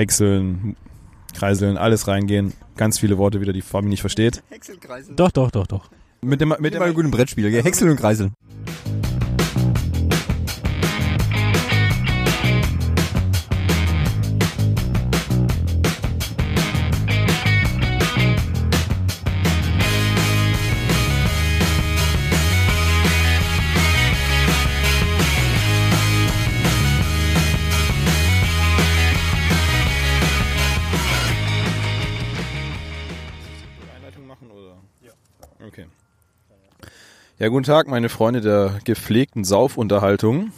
häckseln, kreiseln, alles reingehen. Ganz viele Worte wieder, die Fabi nicht versteht. Doch, doch, doch, doch. Mit dem, mit Mit dem, guten Brettspiel, gell? Häckseln und Kreiseln. Ja, guten Tag, meine Freunde der gepflegten Saufunterhaltung.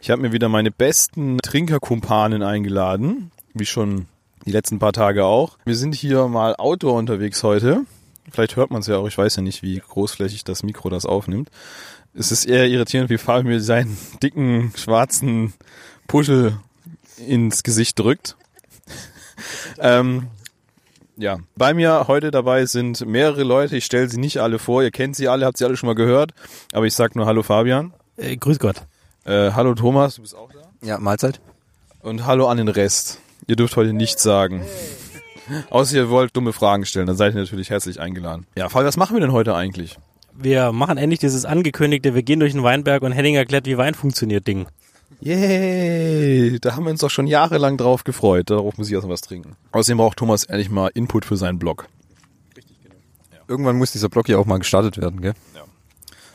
Ich habe mir wieder meine besten Trinkerkumpanen eingeladen, wie schon die letzten paar Tage auch. Wir sind hier mal Outdoor unterwegs heute. Vielleicht hört man es ja auch, ich weiß ja nicht, wie großflächig das Mikro das aufnimmt. Es ist eher irritierend, wie Fabi mir seinen dicken, schwarzen Puschel ins Gesicht drückt. ähm, ja, bei mir heute dabei sind mehrere Leute. Ich stelle sie nicht alle vor. Ihr kennt sie alle, habt sie alle schon mal gehört. Aber ich sag nur Hallo Fabian. Äh, grüß Gott. Äh, hallo Thomas, du bist auch da. Ja, Mahlzeit. Und hallo an den Rest. Ihr dürft heute nichts sagen. Außer ihr wollt dumme Fragen stellen, dann seid ihr natürlich herzlich eingeladen. Ja, Fabi, was machen wir denn heute eigentlich? Wir machen endlich dieses angekündigte, wir gehen durch den Weinberg und Henning erklärt, wie Wein funktioniert Ding. Yay, da haben wir uns doch schon jahrelang drauf gefreut. Darauf muss ich erstmal was trinken. Außerdem braucht Thomas ehrlich mal Input für seinen Blog. Irgendwann muss dieser Block ja auch mal gestartet werden, gell?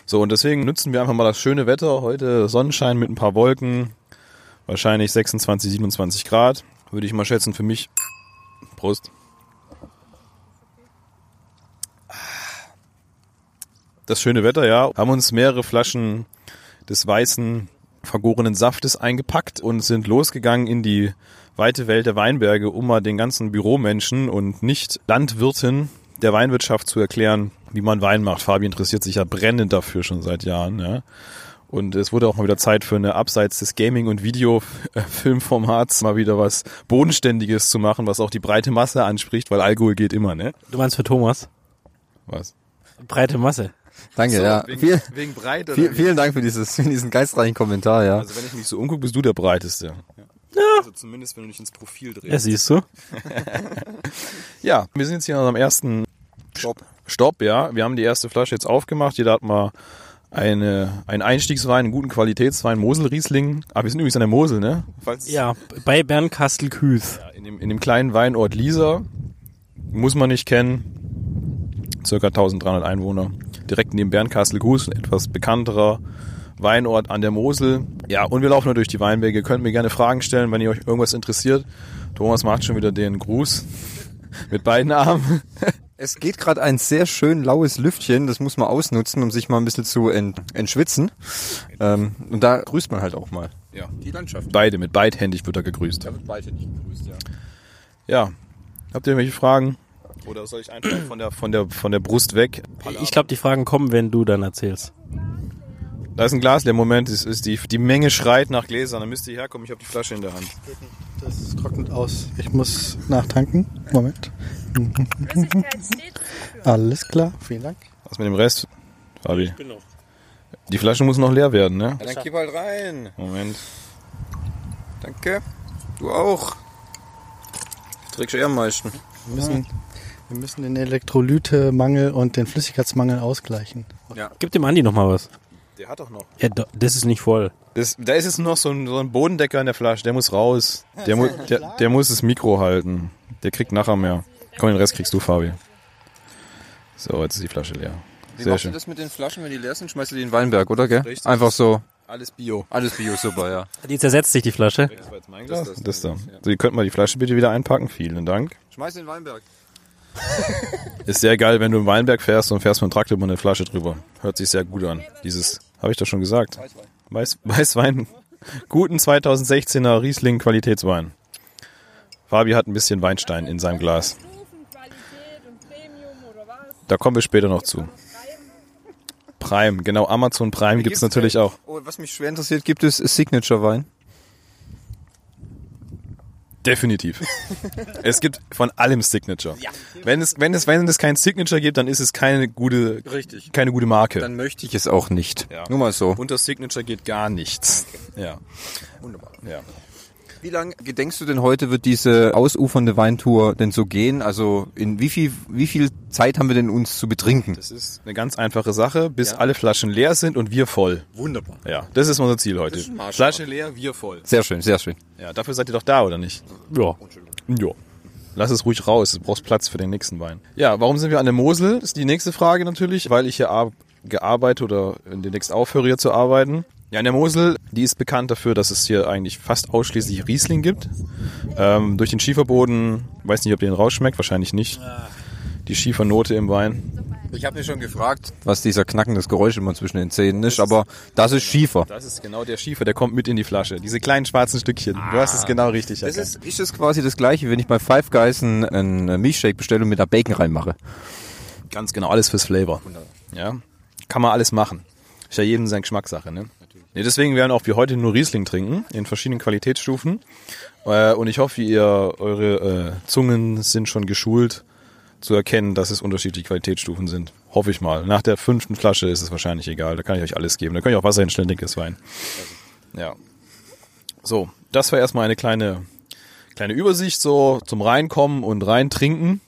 So, und deswegen nutzen wir einfach mal das schöne Wetter. Heute Sonnenschein mit ein paar Wolken. Wahrscheinlich 26, 27 Grad. Würde ich mal schätzen für mich. Prost. Das schöne Wetter, ja. Haben uns mehrere Flaschen des weißen, vergorenen Saftes eingepackt und sind losgegangen in die weite Welt der Weinberge, um mal den ganzen Büromenschen und nicht Landwirten der Weinwirtschaft zu erklären, wie man Wein macht. Fabi interessiert sich ja brennend dafür schon seit Jahren. Ja. Und es wurde auch mal wieder Zeit für eine abseits des Gaming- und Videofilmformats mal wieder was Bodenständiges zu machen, was auch die breite Masse anspricht, weil Alkohol geht immer, ne? Du meinst für Thomas? Was? Breite Masse. Danke, ja. Viel, wegen breit oder viel, vielen Dank für dieses, für diesen geistreichen Kommentar, ja. Also wenn ich mich so umgucke, bist du der breiteste. Ja. Also zumindest wenn du dich ins Profil drehst. Ja, siehst du. Ja, wir sind jetzt hier an unserem ersten Stopp. Stopp, ja. Wir haben die erste Flasche jetzt aufgemacht. Jeder hat mal eine, einen Einstiegswein, einen guten Qualitätswein, Mosel-Riesling. Ah, wir sind übrigens an der Mosel, ne? Falls, Ja, bei Bernkastel-Küß. Ja, in, dem, in dem kleinen Weinort Lisa. Muss man nicht kennen. Circa 1300 Einwohner. Direkt neben Bernkastel-Guß, ein etwas bekannterer Weinort an der Mosel. Ja, und wir laufen nur durch die Weinberge. Ihr könnt mir gerne Fragen stellen, wenn ihr euch irgendwas interessiert. Thomas macht schon wieder den Gruß mit beiden Armen. Es geht gerade ein sehr schön laues Lüftchen, das muss man ausnutzen, um sich mal ein bisschen zu ent, entschwitzen. Ähm, und da grüßt man halt auch mal. Ja, Die Landschaft. beide, mit beidhändig wird er gegrüßt. wird beide nicht gegrüßt, ja. Ja. Habt ihr irgendwelche Fragen? Oder soll ich einfach von der, von der, von der Brust weg? Ich glaube, die Fragen kommen, wenn du dann erzählst. Da ist ein Glas, der Moment ist, ist die, die Menge schreit nach Gläsern. Dann müsst ihr herkommen, ich habe die Flasche in der Hand. Das trocknet aus. Ich muss nachtanken. Moment. Alles klar, vielen Dank. Was mit dem Rest? Fabi. Die Flasche muss noch leer werden, ne? Ja, dann kipp halt rein. Moment. Danke. Du auch. Trägst du eher am meisten. Wir müssen, wir müssen den Elektrolytemangel und den Flüssigkeitsmangel ausgleichen. Gib dem Andi noch mal was. Der hat doch noch. Ja, das ist nicht voll. Das, da ist jetzt noch so ein, so ein Bodendecker in der Flasche, der muss raus. Der, mu der, der muss das Mikro halten. Der kriegt nachher mehr. Komm, den Rest kriegst du, Fabi. So, jetzt ist die Flasche leer. Wie Sehr machst schön. du das mit den Flaschen, wenn die leer sind? Schmeißt du die in den Weinberg, oder gell? Richtig. Einfach so. Alles Bio. Alles Bio, super, ja. Die zersetzt sich die Flasche. Das war jetzt mein Glas? Das, da. So, ihr könnt mal die Flasche bitte wieder einpacken. Vielen Dank. Schmeiß in den Weinberg. Ist sehr geil, wenn du im Weinberg fährst und fährst mit dem Traktor über eine Flasche drüber. Hört sich sehr gut an. Dieses, habe ich doch schon gesagt. Weiß, Weißwein. Guten 2016er Riesling Qualitätswein. Fabi hat ein bisschen Weinstein in seinem Glas. Qualität und Premium oder was? Da kommen wir später noch zu. Prime, genau, Amazon Prime gibt's natürlich auch. Oh, was mich schwer interessiert, gibt es Signature-Wein? Definitiv. es gibt von allem Signature. Wenn es, wenn es, wenn es kein Signature gibt, dann ist es keine gute, Richtig. keine gute Marke. Dann möchte ich es auch nicht. Ja. Nur mal so. Unter Signature geht gar nichts. Ja. Wunderbar. Ja. Wie lange gedenkst du denn heute wird diese ausufernde Weintour denn so gehen? Also in wie viel, wie viel Zeit haben wir denn uns zu betrinken? Das ist eine ganz einfache Sache, bis alle Flaschen leer sind und wir voll. Wunderbar. Ja, das ist unser Ziel heute. Flasche leer, wir voll. Sehr schön, sehr schön. Ja, dafür seid ihr doch da, oder nicht? Ja. Ja. Lass es ruhig raus, du brauchst Platz für den nächsten Wein. Ja, warum sind wir an der Mosel? Das ist die nächste Frage natürlich, weil ich hier ar- gearbeitet oder demnächst aufhöre hier zu arbeiten. Ja, in der Mosel, die ist bekannt dafür, dass es hier eigentlich fast ausschließlich Riesling gibt. Ähm, durch den Schieferboden, weiß nicht, ob ihr den rausschmeckt, wahrscheinlich nicht. Die Schiefernote im Wein. Ich habe mich schon gefragt, was dieser knackendes Geräusch immer zwischen den Zähnen ist, aber das ist Schiefer. Das ist genau der Schiefer, der kommt mit in die Flasche. Diese kleinen schwarzen Stückchen. Du hast es genau richtig Das erkannt. ist, ist es quasi das gleiche, wenn ich bei Five Guys einen, einen Milchshake bestelle und mit da Bacon reinmache. Ganz genau, alles fürs Flavor. Ja, kann man alles machen. Ist ja jedem seine Geschmackssache, ne? Nee, deswegen werden auch wir heute nur Riesling trinken, in verschiedenen Qualitätsstufen. Äh, und ich hoffe, ihr, eure äh, Zungen sind schon geschult, zu erkennen, dass es unterschiedliche Qualitätsstufen sind. Hoffe ich mal. Nach der fünften Flasche ist es wahrscheinlich egal. Da kann ich euch alles geben. Da kann ich auch Wasser hinstellen, dickes Wein. Ja. So, das war erstmal eine kleine, kleine Übersicht so zum Reinkommen und Reintrinken.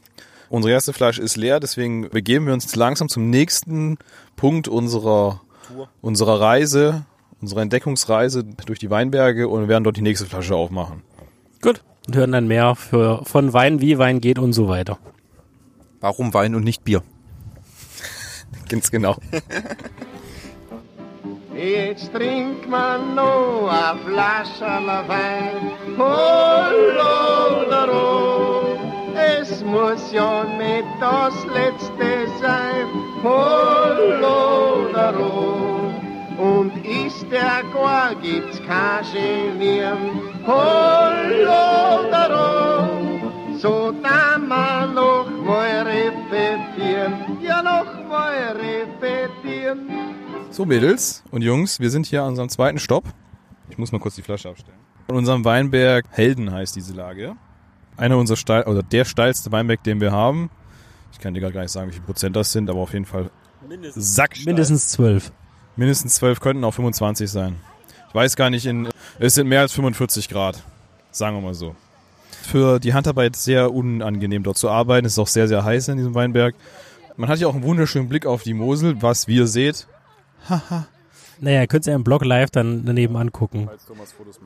Unsere erste Flasche ist leer, deswegen begeben wir uns jetzt langsam zum nächsten Punkt unserer, unserer Reise, unserer Entdeckungsreise durch die Weinberge und werden dort die nächste Flasche aufmachen. Gut. Und hören dann mehr für, von Wein, wie Wein geht und so weiter. Warum Wein und nicht Bier? Ganz genau. Jetzt trinkt man noch a Flascherl Wein. Hollodero, es muss ja nicht das letzte sein. Hollodero, und ist der gar gibt's kein Genieren. Hollodero, so da man noch mal repetieren. Ja, noch mal repetieren. So, Mädels und Jungs, wir sind hier an unserem zweiten Stopp. Ich muss mal kurz die Flasche abstellen. Von unserem Weinberg Helden heißt diese Lage. Einer unserer steil, oder der steilste Weinberg, den wir haben. Ich kann dir gar nicht sagen, wie viel Prozent das sind, aber auf jeden Fall sacksteil. Mindestens zwölf. Mindestens 12 könnten auch 25 sein. Ich weiß gar nicht, in, es sind mehr als 45 Grad. Sagen wir mal so. Für die Handarbeit sehr unangenehm dort zu arbeiten. Es ist auch sehr, sehr heiß in diesem Weinberg. Man hat hier auch einen wunderschönen Blick auf die Mosel, was wie ihr seht. Naja, ihr könnt ja im Blog live dann daneben angucken.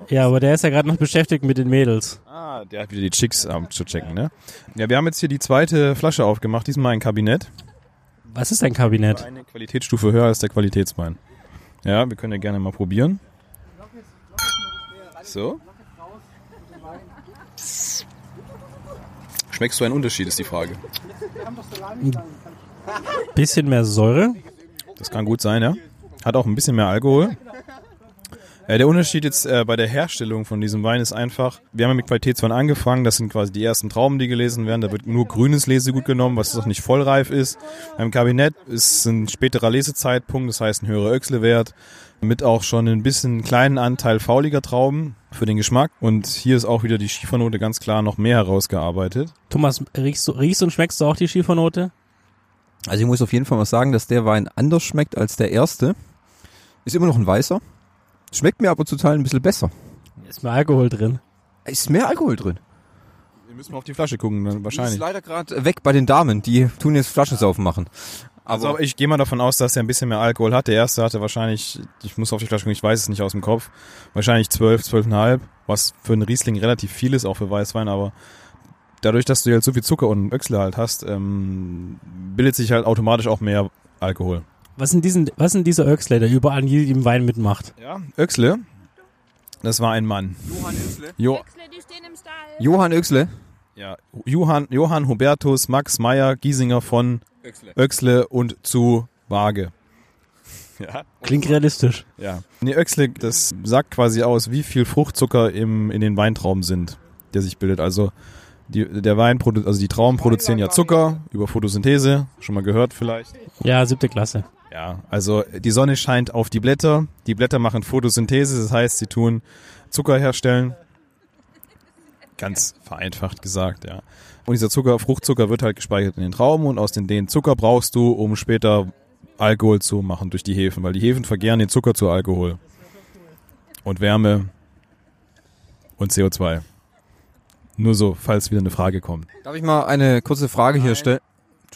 Ja, aber der ist ja gerade noch beschäftigt mit den Mädels. Ah, der hat wieder die Chicks ähm, zu checken, ne? Ja, wir haben jetzt hier die zweite Flasche aufgemacht, diesmal ein Kabinett. Was ist ein Kabinett? Eine Qualitätsstufe höher als der Qualitätswein. Ja, wir können ja gerne mal probieren. So. Schmeckst du einen Unterschied, ist die Frage. Bisschen mehr Säure. Das kann gut sein, ja. Hat auch ein bisschen mehr Alkohol. Äh, der Unterschied jetzt äh, bei der Herstellung von diesem Wein ist einfach, wir haben ja mit Qualitätswein angefangen, das sind quasi die ersten Trauben, die gelesen werden, da wird nur grünes Lesegut genommen, was noch nicht vollreif ist. Beim Kabinett ist ein späterer Lesezeitpunkt, das heißt ein höherer Öchslewert, mit auch schon ein bisschen kleinen Anteil fauliger Trauben für den Geschmack. Und hier ist auch wieder die Schiefernote ganz klar noch mehr herausgearbeitet. Thomas, riechst du, riechst und schmeckst du auch die Schiefernote? Also ich muss auf jeden Fall mal sagen, dass der Wein anders schmeckt als der erste. Ist immer noch ein weißer. Schmeckt mir aber zu Teilen ein bisschen besser. Ist mehr Alkohol drin. Ist mehr Alkohol drin. Wir müssen mal auf die Flasche gucken, dann Die ist wahrscheinlich. leider gerade weg bei den Damen. Die tun jetzt Flaschensaufen machen. Aber Also ich gehe mal davon aus, dass er ein bisschen mehr Alkohol hat. Der erste hatte wahrscheinlich, ich muss auf die Flasche gucken, ich weiß es nicht aus dem Kopf, wahrscheinlich 12, 12,5, was für einen Riesling relativ viel ist, auch für Weißwein, aber dadurch, dass du halt so viel Zucker und Öchsle halt hast, ähm, bildet sich halt automatisch auch mehr Alkohol. Was sind diesen, was sind dieser Öxler, der überall in jedem Wein mitmacht? Ja, Öchsle, das war ein Mann. Jo, Wechsle, die stehen im Stall. Johann Öxle. ja, Johann, Johann Hubertus Max Meyer Giesinger von Öchsle und zu Waage. Ja. Klingt realistisch. Ja. Nee, Öxle, das sagt quasi aus, wie viel Fruchtzucker im, in den Weintrauben sind, der sich bildet. Also die, der Wein, also die Trauben produzieren ja Zucker über Photosynthese, schon mal gehört vielleicht. Ja, siebte Klasse. Ja, also die Sonne scheint auf die Blätter, die Blätter machen Photosynthese, das heißt, sie tun Zucker herstellen. Ganz vereinfacht gesagt, ja. Und dieser Zucker, Fruchtzucker wird halt gespeichert in den Trauben und aus den, den Zucker brauchst du, um später Alkohol zu machen durch die Hefen, weil die Hefen vergären den Zucker zu Alkohol. Und Wärme und CO2. Nur so, falls wieder eine Frage kommt. Darf ich mal eine kurze Frage hier stellen?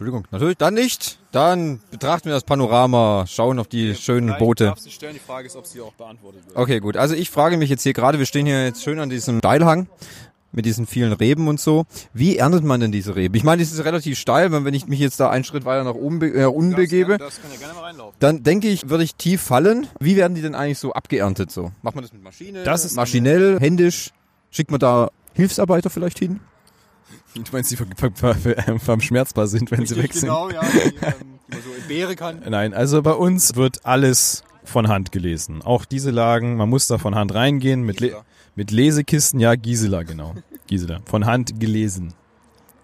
Entschuldigung, natürlich, dann nicht. Dann betrachten wir das Panorama, schauen auf die schönen Boote. sie stellen, die Frage ist, ob sie auch beantwortet wird. Okay, gut. Also ich frage mich jetzt hier gerade, wir stehen hier jetzt schön an diesem Steilhang mit diesen vielen Reben und so. Wie erntet man denn diese Reben? Ich meine, das ist relativ steil, weil wenn ich mich jetzt da einen Schritt weiter nach oben be äh, unten begebe, Das kann ja gerne mal reinlaufen. dann denke ich, würde ich tief fallen. Wie werden die denn eigentlich so abgeerntet so? Macht man das mit Maschine? Das ist- maschinell, händisch? Schickt man da Hilfsarbeiter vielleicht hin? Du meinst, die ver- ver- ver- ver- verschmerzbar sind, wenn sie weg sind? ja, die, ähm, die man so entbehren kann. Nein, also bei uns wird alles von Hand gelesen. Auch diese Lagen, man muss da von Hand reingehen mit, Le mit Lesekisten. Ja, Gisela, genau. Gisela. Von Hand gelesen.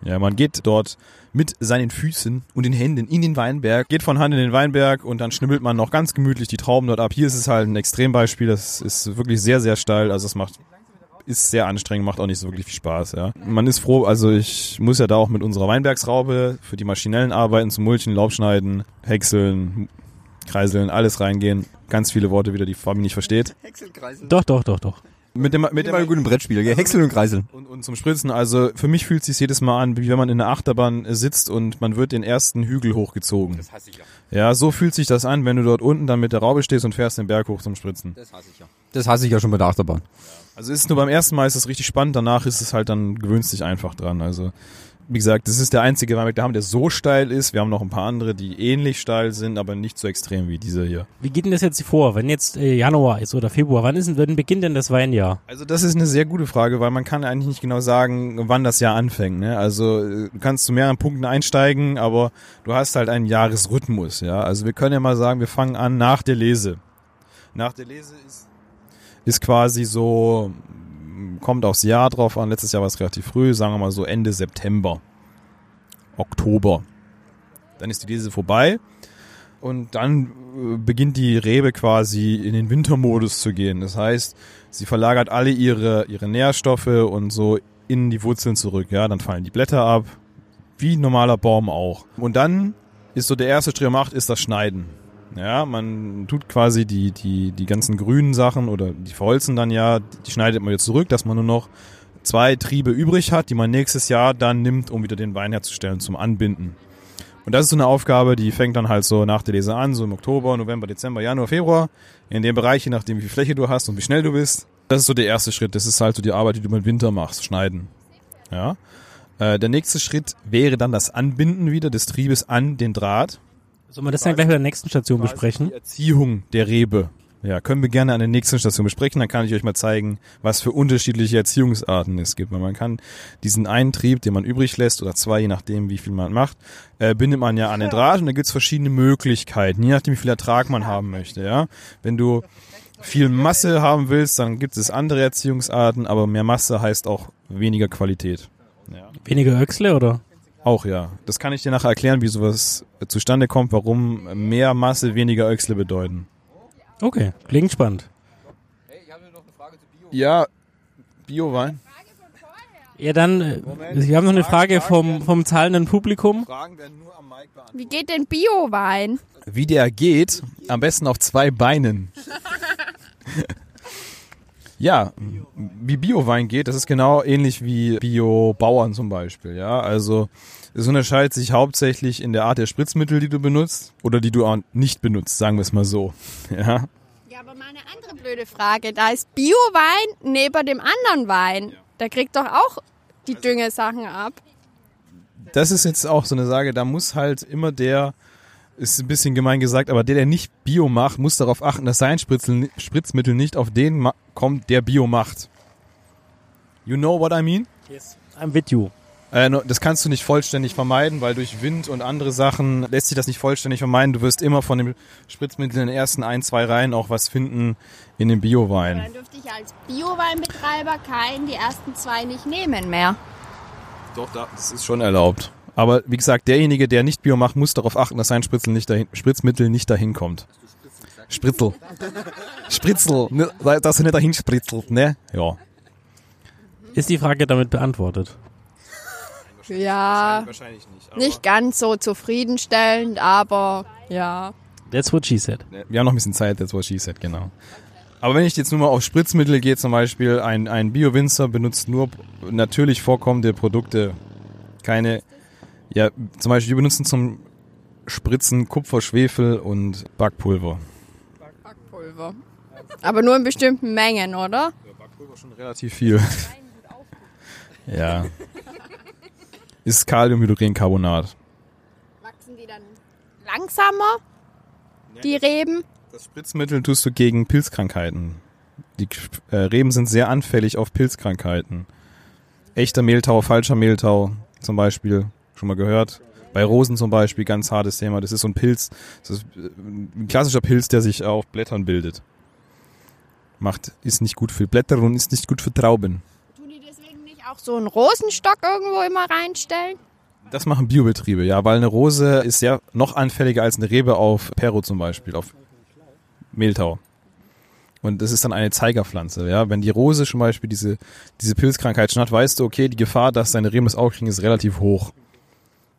Ja, man geht dort mit seinen Füßen und den Händen in den Weinberg, geht von Hand in den Weinberg und dann schnibbelt man noch ganz gemütlich die Trauben dort ab. Hier ist es halt ein Extrembeispiel, das ist wirklich sehr, sehr steil, also es macht ist sehr anstrengend, macht auch nicht so wirklich viel Spaß, ja. Man ist froh, also ich muss ja da auch mit unserer Weinbergsraube für die maschinellen Arbeiten zum Mulchen, Laubschneiden, Häckseln, Kreiseln, alles reingehen. Ganz viele Worte wieder, die Fabi nicht versteht. Doch, doch, doch, doch. Mit dem, mit Mit dem, dem guten Brettspiel, gell? Häckseln und Kreiseln. und, und zum Spritzen, also für mich fühlt es sich jedes Mal an, wie wenn man in einer Achterbahn sitzt und man wird den ersten Hügel hochgezogen. Das hasse ich ja. Ja, so fühlt sich das an, wenn du dort unten dann mit der Raube stehst und fährst den Berg hoch zum Spritzen. Das hasse ich ja. Das hasse ich ja schon bei der Achterbahn. Also ist nur beim ersten Mal ist es richtig spannend, danach ist es halt dann gewöhnst dich einfach dran. Also wie gesagt, das ist der einzige Weinberg, der haben, der so steil ist. Wir haben noch ein paar andere, die ähnlich steil sind, aber nicht so extrem wie dieser hier. Wie geht denn das jetzt vor? Wenn jetzt äh, Januar ist oder Februar, wann ist denn, wann beginnt denn das Weinjahr? Also das ist eine sehr gute Frage, weil man kann eigentlich nicht genau sagen, wann das Jahr anfängt. Ne? Also du kannst zu mehreren Punkten einsteigen, aber du hast halt einen Jahresrhythmus. Ja, also wir können ja mal sagen, wir fangen an nach der Lese. Nach der Lese ist ist quasi so kommt aufs Jahr drauf an. Letztes Jahr war es relativ früh, sagen wir mal so Ende September, Oktober. Dann ist die Lese vorbei und dann äh, beginnt die Rebe quasi in den Wintermodus zu gehen. Das heißt, sie verlagert alle ihre, ihre Nährstoffe und so in die Wurzeln zurück. Ja, dann fallen die Blätter ab, wie ein normaler Baum auch. Und dann ist so der erste Schritt macht, ist das Schneiden. Ja, man tut quasi die, die, die ganzen grünen Sachen oder die verholzen dann ja, die schneidet man jetzt zurück, dass man nur noch zwei Triebe übrig hat, die man nächstes Jahr dann nimmt, um wieder den Wein herzustellen zum Anbinden. Und das ist so eine Aufgabe, die fängt dann halt so nach der Lese an, so im Oktober, November, Dezember, Januar, Februar. In dem Bereich, je nachdem wie viel Fläche du hast und wie schnell du bist. Das ist so der erste Schritt. Das ist halt so die Arbeit, die du im Winter machst, schneiden. Ja. Äh, der nächste Schritt wäre dann das Anbinden wieder des Triebes an den Draht. Sollen wir das dann gleich bei der nächsten Station besprechen? Die Erziehung der Rebe. Ja, können wir gerne an der nächsten Station besprechen. Dann kann ich euch mal zeigen, was für unterschiedliche Erziehungsarten es gibt. Weil man kann diesen einen Trieb, den man übrig lässt, oder zwei, je nachdem, wie viel man macht, äh, bindet man ja an den Draht und da gibt's verschiedene Möglichkeiten, je nachdem, wie viel Ertrag man haben möchte. Ja, Wenn du viel Masse haben willst, dann gibt es andere Erziehungsarten, aber mehr Masse heißt auch weniger Qualität. Ja. Weniger Öxle oder? Auch ja. Das kann ich dir nachher erklären, wie sowas zustande kommt, warum mehr Masse weniger Öchsle bedeuten. Okay, klingt spannend. Ja, Biowein. Ja, dann, äh, wir haben noch eine Frage vom, vom zahlenden Publikum. Wie geht denn Biowein? Wie der geht, am besten auf zwei Beinen. ja, wie Biowein geht, das ist genau ähnlich wie Biobauern zum Beispiel. Ja, also es unterscheidet sich hauptsächlich in der Art der Spritzmittel, die du benutzt oder die du auch nicht benutzt, sagen wir es mal so. Ja, Ja, aber mal eine andere blöde Frage. Da ist Biowein neben dem anderen Wein. Der kriegt doch auch die Düngesachen ab. das ist jetzt auch so eine Sage, da muss halt immer der, ist ein bisschen gemein gesagt, aber der, der nicht Bio macht, muss darauf achten, dass sein Spritzel, Spritzmittel nicht auf den kommt, der Bio macht. You know what I mean? Yes. I'm with you. Äh, das kannst du nicht vollständig vermeiden, weil durch Wind und andere Sachen lässt sich das nicht vollständig vermeiden. Du wirst immer von dem Spritzmittel in den ersten ein, zwei Reihen auch was finden in dem Biowein. Dann dürfte ich als Bioweinbetreiber keinen die ersten zwei nicht nehmen mehr. Doch, das ist schon erlaubt. Aber wie gesagt, derjenige, der nicht Bio macht, muss darauf achten, dass sein Spritzel nicht dahin, Spritzmittel nicht dahin kommt. Spritzel. Spritzel. Ne, Dass er nicht dahin spritzelt, ne? Ja. Ist die Frage damit beantwortet? Ja, Wahrscheinlich nicht. nicht ganz so zufriedenstellend, aber ja. That's what she said. Wir haben noch ein bisschen Zeit, that's what she said, genau. Aber wenn ich jetzt nur mal auf Spritzmittel gehe, zum Beispiel, ein, ein Bio-Winzer benutzt nur natürlich vorkommende Produkte. Keine, ja, zum Beispiel, wir benutzen zum Spritzen Kupfer, Schwefel und Backpulver. Backpulver. Aber nur in bestimmten Mengen, oder? Backpulver schon relativ viel. ja. Ist Kaliumhydrogencarbonat. Wachsen die dann langsamer, die Reben? Das Spritzmittel tust du gegen Pilzkrankheiten. Die äh, Reben sind sehr anfällig auf Pilzkrankheiten. Echter Mehltau, falscher Mehltau zum Beispiel, schon mal gehört. Bei Rosen zum Beispiel, ganz hartes Thema. Das ist so ein Pilz, das ist äh, ein klassischer Pilz, der sich auf Blättern bildet. Macht, ist nicht gut für Blätter und ist nicht gut für Trauben. Tun die deswegen nicht auch so einen Rosenstock irgendwo immer reinstellen? Das machen Biobetriebe, ja, weil eine Rose ist ja noch anfälliger als eine Rebe auf Perro zum Beispiel, auf Mehltau. Und das ist dann eine Zeigerpflanze, ja. Wenn die Rose zum Beispiel diese, diese Pilzkrankheit schon hat, weißt du, okay, die Gefahr, dass deine Reben das Auge kriegen, ist relativ hoch.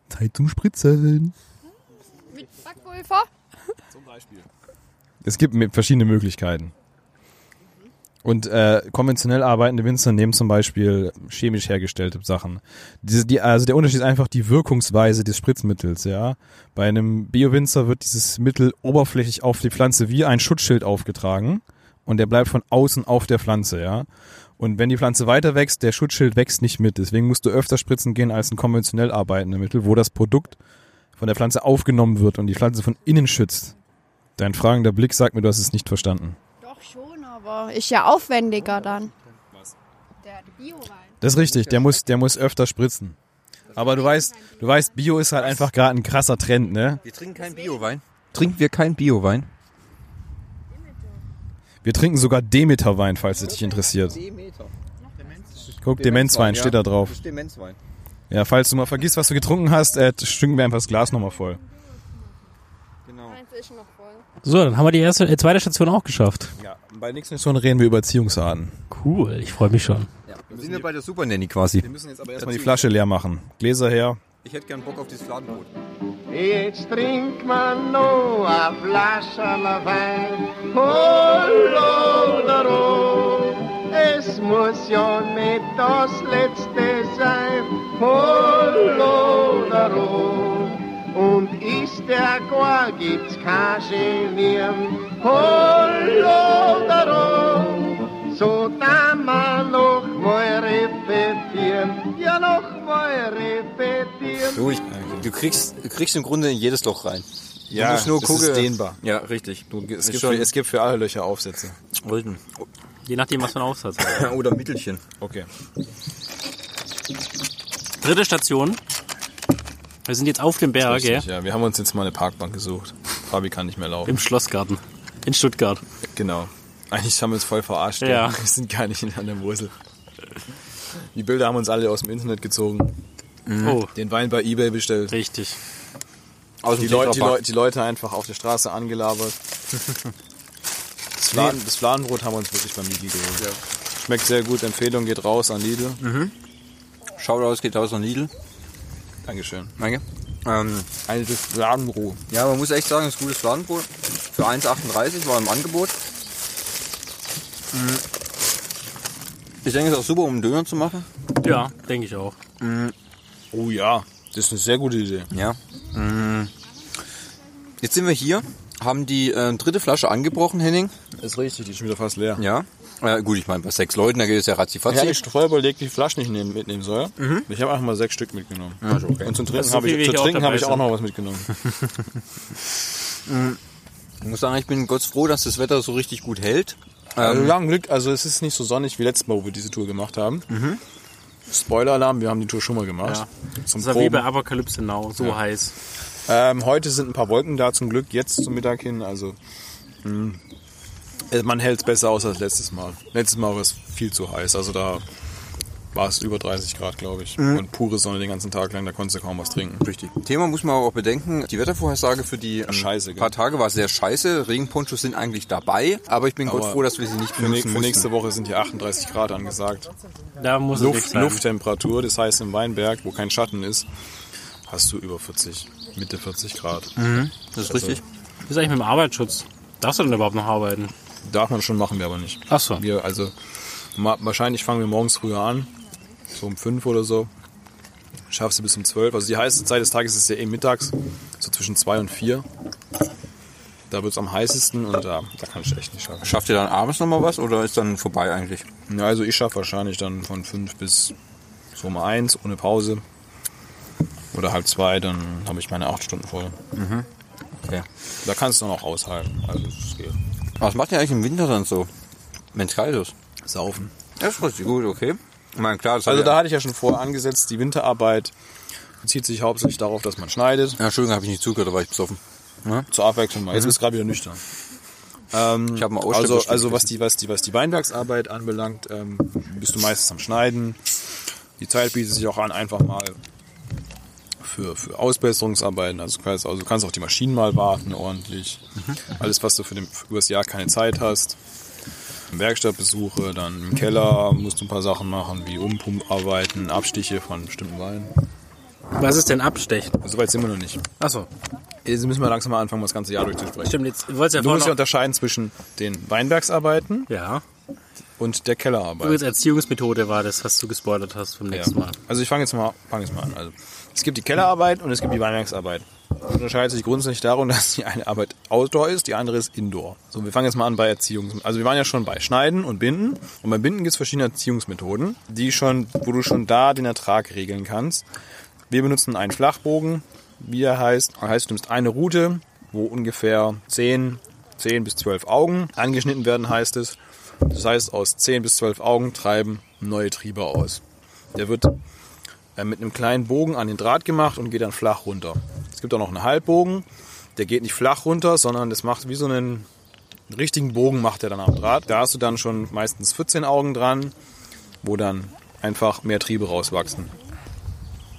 Zeit zum Spritzen. Mit Backpulver? Es gibt verschiedene Möglichkeiten. Und äh, konventionell arbeitende Winzer nehmen zum Beispiel chemisch hergestellte Sachen. Diese, die, also der Unterschied ist einfach die Wirkungsweise des Spritzmittels. Ja, bei einem Bio-Winzer wird dieses Mittel oberflächlich auf die Pflanze wie ein Schutzschild aufgetragen und der bleibt von außen auf der Pflanze. Ja, und wenn die Pflanze weiter wächst, der Schutzschild wächst nicht mit. Deswegen musst du öfter spritzen gehen als ein konventionell arbeitende Mittel, wo das Produkt von der Pflanze aufgenommen wird und die Pflanze von innen schützt. Dein fragender Blick sagt mir, du hast es nicht verstanden. Aber ist ja aufwendiger dann. Was? Der, Bio-Wein. Das ist richtig, der muss, der muss öfter spritzen. Aber du weißt, du weißt, Bio ist halt einfach gerade ein krasser Trend, ne? Wir trinken keinen Biowein. Trinken wir keinen Biowein? Wir trinken sogar Demeter-Wein, falls es dich interessiert. Guck, Demenzwein steht da drauf. Demenzwein. Ja, falls du mal vergisst, was du getrunken hast, äh, stinken wir einfach das Glas nochmal voll. Genau. So, dann haben wir die erste, äh, zweite Station auch geschafft. Ja, bei nächsten Station reden wir über Erziehungsarten. Cool, ich freue mich schon. Wir sind ja bei der Super Nanny quasi. Wir müssen jetzt aber erstmal die Flasche leer machen. Gläser her. Ich hätte gern Bock auf dieses Fladenbrot. Jetzt trinkt man noch a Flascherl Wein. Daro. Es muss ja nicht das letzte sein. Daro. Und ist der gar, gibt's kein Genieren. Hallo, daro. So da man noch mal repetieren. Ja, noch mal repetieren. Du, ich, du, kriegst, du kriegst im Grunde in jedes Loch rein. Ja, musst nur das gucken. ist dehnbar. Ja, richtig. Du, Es gibt, schon für, es gibt für alle Löcher Aufsätze. Richtig. Je nachdem, was man Aufsatz hat. Oder Mittelchen. Okay. Dritte Station. Wir sind jetzt auf dem Berg? Richtig, ja, wir haben uns jetzt mal eine Parkbank gesucht. Fabi kann nicht mehr laufen. Im Schlossgarten. In Stuttgart. Genau. Eigentlich haben wir uns voll verarscht. Ja. Wir sind gar nicht in an der Mosel. Die Bilder haben uns alle aus dem Internet gezogen. Oh, Den Wein bei Ebay bestellt. richtig. Aus Die, dem Leute, die, Tetrapack. Leu die Leute einfach auf der Straße angelabert. Das, Fladen, das Fladenbrot haben wir uns wirklich beim Lidl geholt. Schmeckt sehr gut. Empfehlung geht raus an Lidl. Shoutouts geht aus an Lidl. Dankeschön. Danke. Ähm, Altes Fladenbrot. ja, man muss echt sagen, es ist gutes Fladenbrot. Für 1,38 war im Angebot. Mhm. Ich denke, es ist auch super, um einen Döner zu machen. Ja, denke ich auch. Oh ja, das ist eine sehr gute Idee. Ja. Mhm. Jetzt sind wir hier, haben die äh, dritte Flasche angebrochen, Henning. Ist richtig, die ist schon wieder fast leer. Ja. Äh, gut, ich meine, bei sechs Leuten, da geht es ja Ich ratzifatzi. nicht vorher überlegt, die Flaschen nicht nehmen, mitnehmen soll. Ich habe einfach mal sechs Stück mitgenommen. Also, okay. Und zum Trinken habe ich, zu ich auch trinken habe dabei ich auch noch was mitgenommen. Ich muss sagen, ich bin Gott froh, dass das Wetter so richtig gut hält. Also Ähm, wir haben Glück, also es ist nicht so sonnig wie letztes Mal, wo wir diese Tour gemacht haben. Spoiler-Alarm, wir haben die Tour schon mal gemacht. Ja. Zum Das ist ja wie bei. Apokalypse Now, so heiß. Ähm, heute sind ein paar Wolken da zum Glück, jetzt zum Mittag hin. Also mh, äh, man hält es besser aus als letztes Mal. Letztes Mal war es viel zu heiß, also da war es über 30 Grad, glaube ich. Und pure Sonne den ganzen Tag lang, da konntest du kaum was trinken. Richtig. Thema muss man aber auch bedenken. Die Wettervorhersage für die ähm, Scheiße, paar Tage war sehr scheiße. Regenponchos sind eigentlich dabei, aber ich bin Gott Aber froh, dass wir sie nicht Für, ne- benutzen für nächste mussten. Woche sind hier 38 Grad angesagt. Da muss es Luft. Lufttemperatur, das heißt im Weinberg, wo kein Schatten ist, hast du über 40, Mitte 40 Grad. Das ist richtig. Was ist eigentlich mit dem Arbeitsschutz? Darfst du denn überhaupt noch arbeiten? Darf man schon, machen wir aber nicht. Ach so. Wir, also, wahrscheinlich fangen wir morgens früher an. So um fünf oder so. Schaffst du bis um zwölf. Also die heißeste Zeit des Tages ist ja eh mittags. So zwischen zwei und vier. Da wird es am heißesten und da, da kann ich echt nicht schaffen. Schafft ihr dann abends nochmal was oder ist dann vorbei eigentlich? Ja, also ich schaffe wahrscheinlich dann von fünf bis so um eins ohne Pause. Oder halb zwei, dann habe ich meine acht Stunden voll. Okay. Da kannst du noch aushalten. Also es geht. Was macht ihr eigentlich im Winter dann so? Wenn es kalt ist? Saufen. Das ist richtig gut, okay. Ich meine, klar, Also da ja, hatte ich ja schon vorher angesetzt, die Winterarbeit bezieht sich hauptsächlich darauf, dass man schneidet. ja, Entschuldigung, habe ich nicht zugehört, da war ich besoffen. Zur Abwechslung mal. Jetzt bist du gerade wieder nüchtern. Ähm, Ich habe mal also, Ausschnitt also was die, was die, was die Weinbergsarbeit anbelangt, ähm, bist du meistens am Schneiden. Die Zeit bietet sich auch an, einfach mal für, für Ausbesserungsarbeiten. Also, du kannst- also du kannst auch die Maschinen mal warten ordentlich. Alles, was du für, den, für übers Jahr keine Zeit hast. Werkstattbesuche, dann im Keller musst du ein paar Sachen machen, wie Umpumparbeiten, Abstiche von bestimmten Weinen. Was ist denn Abstechen? So weit sind wir noch nicht. Achso. Jetzt müssen wir langsam mal anfangen, das ganze Jahr durchzusprechen. Stimmt, jetzt du wolltest ja Du musst ja unterscheiden zwischen den Weinbergsarbeiten Ja. und der Kellerarbeit. Übrigens Erziehungsmethode war das, was du gespoilert hast vom nächsten Ja. Mal. Also ich fange jetzt mal, fange jetzt mal an. Also es gibt die Kellerarbeit und es gibt die Weinbergsarbeit. Das unterscheidet sich grundsätzlich darum, dass die eine Arbeit Outdoor ist, die andere ist Indoor. So, wir fangen jetzt mal an bei Erziehungs... Also wir waren ja schon bei Schneiden und Binden. Und beim Binden gibt es verschiedene Erziehungsmethoden, die schon, wo du schon da den Ertrag regeln kannst. Wir benutzen einen Flachbogen, wie er heißt. Das heißt, du nimmst eine Route, wo ungefähr 10, 10 bis 12 Augen angeschnitten werden, heißt es. Das heißt, aus 10 bis 12 Augen treiben neue Triebe aus. Der wird mit einem kleinen Bogen an den Draht gemacht und geht dann flach runter. Es gibt auch noch einen Halbbogen, der geht nicht flach runter, sondern das macht wie so einen richtigen Bogen macht er dann am Draht. Da hast du dann schon meistens 14 Augen dran, wo dann einfach mehr Triebe rauswachsen.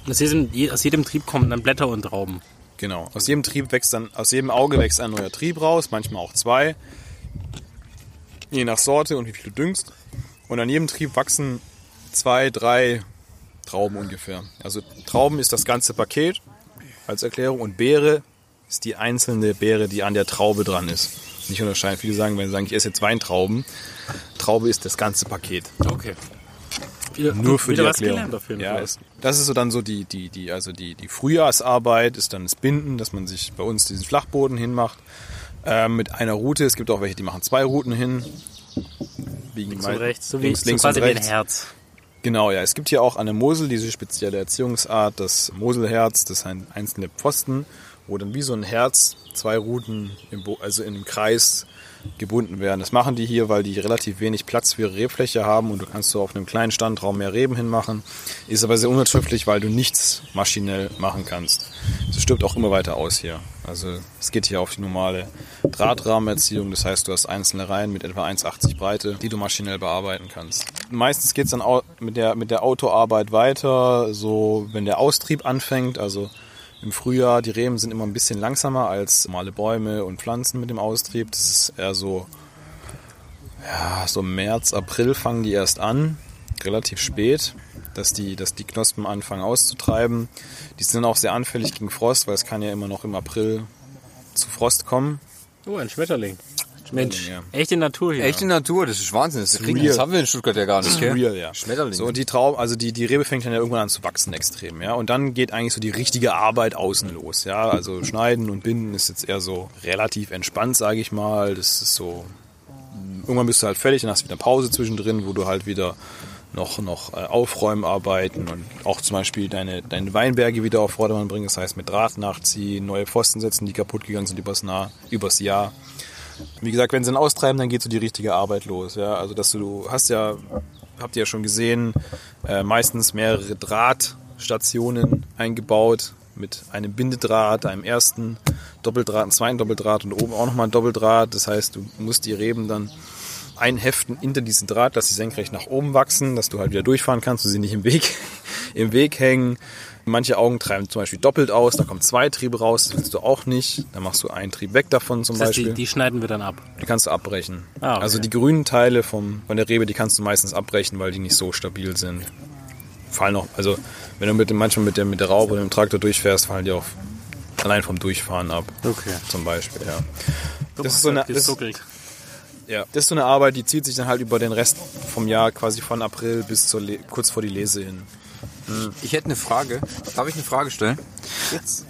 Aus jedem, je- aus jedem Trieb kommen dann Blätter und Trauben. Genau. Aus jedem Trieb wächst dann, aus jedem Auge wächst ein neuer Trieb raus, manchmal auch zwei. Je nach Sorte und wie viel du düngst. Und an jedem Trieb wachsen zwei, drei Trauben ungefähr. Also Trauben ist das ganze Paket als Erklärung und Beere ist die einzelne Beere, die an der Traube dran ist. Nicht unterscheiden. Viele sagen, wenn sie sagen, ich esse jetzt Weintrauben. Traube ist das ganze Paket. Okay. Wieder, Nur für die Erklärung. ja, ist, das ist so dann so die, die, die, also die, die Frühjahrsarbeit ist dann das Binden, dass man sich bei uns diesen Flachboden hinmacht. Ähm, mit einer Route. Es gibt auch welche, die machen zwei Routen hin. Biegen links und rechts, so wie links, so links quasi und wie ein rechts. Herz. Genau, ja. Es gibt hier auch an der Mosel diese spezielle Erziehungsart, das Moselherz, das sind einzelne Pfosten, wo dann wie so ein Herz zwei Routen im also in einem Kreis gebunden werden. Das machen die hier, weil die relativ wenig Platz für ihre Rebfläche haben und du kannst so auf einem kleinen Standraum mehr Reben hinmachen. Ist aber sehr unwirtschaftlich, weil du nichts maschinell machen kannst. Es stirbt auch immer weiter aus hier. Also es geht hier auf die normale Drahtrahmenerziehung. Das heißt, du hast einzelne Reihen mit etwa 1,80 Breite, die du maschinell bearbeiten kannst. Meistens geht es dann mit der, mit der Autoarbeit weiter, so wenn der Austrieb anfängt, also im Frühjahr, die Reben sind immer ein bisschen langsamer als normale Bäume und Pflanzen mit dem Austrieb. Das ist eher so, ja, so März, April fangen die erst an, relativ spät, dass die, dass die Knospen anfangen auszutreiben. Die sind auch sehr anfällig gegen Frost, weil es kann ja immer noch im April zu Frost kommen. Oh, ein Schmetterling. Mensch, ja. echte Natur hier. Echte Natur, das ist Wahnsinn. Das, kriegen, das haben wir in Stuttgart ja gar nicht, gell? Real, ja. Schmetterling. So, und die Trauben, also die, die Rebe fängt dann ja irgendwann an zu wachsen extrem, ja. Und dann geht eigentlich so die richtige Arbeit außen los, ja. Also schneiden und binden ist jetzt eher so relativ entspannt, sage ich mal. Das ist so, irgendwann bist du halt fertig, dann hast du wieder Pause zwischendrin, wo du halt wieder noch, noch äh, Aufräumarbeiten und auch zum Beispiel deine, deine Weinberge wieder auf Vordermann bringen. Das heißt, mit Draht nachziehen, neue Pfosten setzen, die kaputt gegangen sind übers, nah, übers Jahr. Wie gesagt, wenn sie ihn austreiben, dann geht so die richtige Arbeit los. Ja? Also, dass du, hast ja, habt ihr ja schon gesehen, äh, meistens mehrere Drahtstationen eingebaut mit einem Bindedraht, einem ersten Doppeldraht, einem zweiten Doppeldraht und oben auch nochmal ein Doppeldraht. Das heißt, du musst die Reben dann einheften hinter diesen Draht, dass sie senkrecht nach oben wachsen, dass du halt wieder durchfahren kannst und sie nicht im Weg, im Weg hängen. Manche Augen treiben zum Beispiel doppelt aus, da kommen zwei Triebe raus, das willst du auch nicht. Dann machst du einen Trieb weg davon zum das heißt, Beispiel. die, die schneiden wir dann ab. Die kannst du abbrechen. Ah, okay. Also die grünen Teile vom, von der Rebe, die kannst du meistens abbrechen, weil die nicht so stabil sind. Fallen auch, also wenn du mit dem, manchmal mit der, mit der Raube oder dem Traktor durchfährst, fallen die auch allein vom Durchfahren ab. Okay. Zum Beispiel, ja. Das ist so eine, das. Ja, das ist so eine Arbeit, die zieht sich dann halt über den Rest vom Jahr, quasi von April bis zur Le kurz vor die Lese hin. Ich hätte eine Frage. Darf ich eine Frage stellen? Jetzt?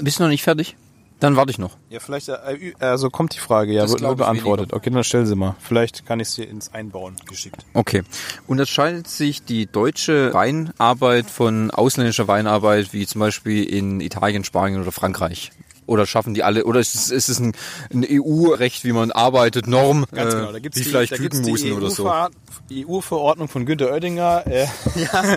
Bist du noch nicht fertig? Dann warte ich noch. Ja, vielleicht, äh, also kommt die Frage, ja, Das wird nur beantwortet. Okay, dann stell sie mal. Vielleicht kann ich sie ins Einbauen geschickt. Okay. Unterscheidet sich die deutsche Weinarbeit von ausländischer Weinarbeit, wie zum Beispiel in Italien, Spanien oder Frankreich? Oder schaffen die alle, oder ist es, ist es ein, ein EU-Recht, wie man arbeitet, Norm, Ganz äh, genau, da gibt's wie die, vielleicht da gibt's Kükenmusen die oder so? EU-Ver- EU-Verordnung von Günter Oettinger. Äh, ja.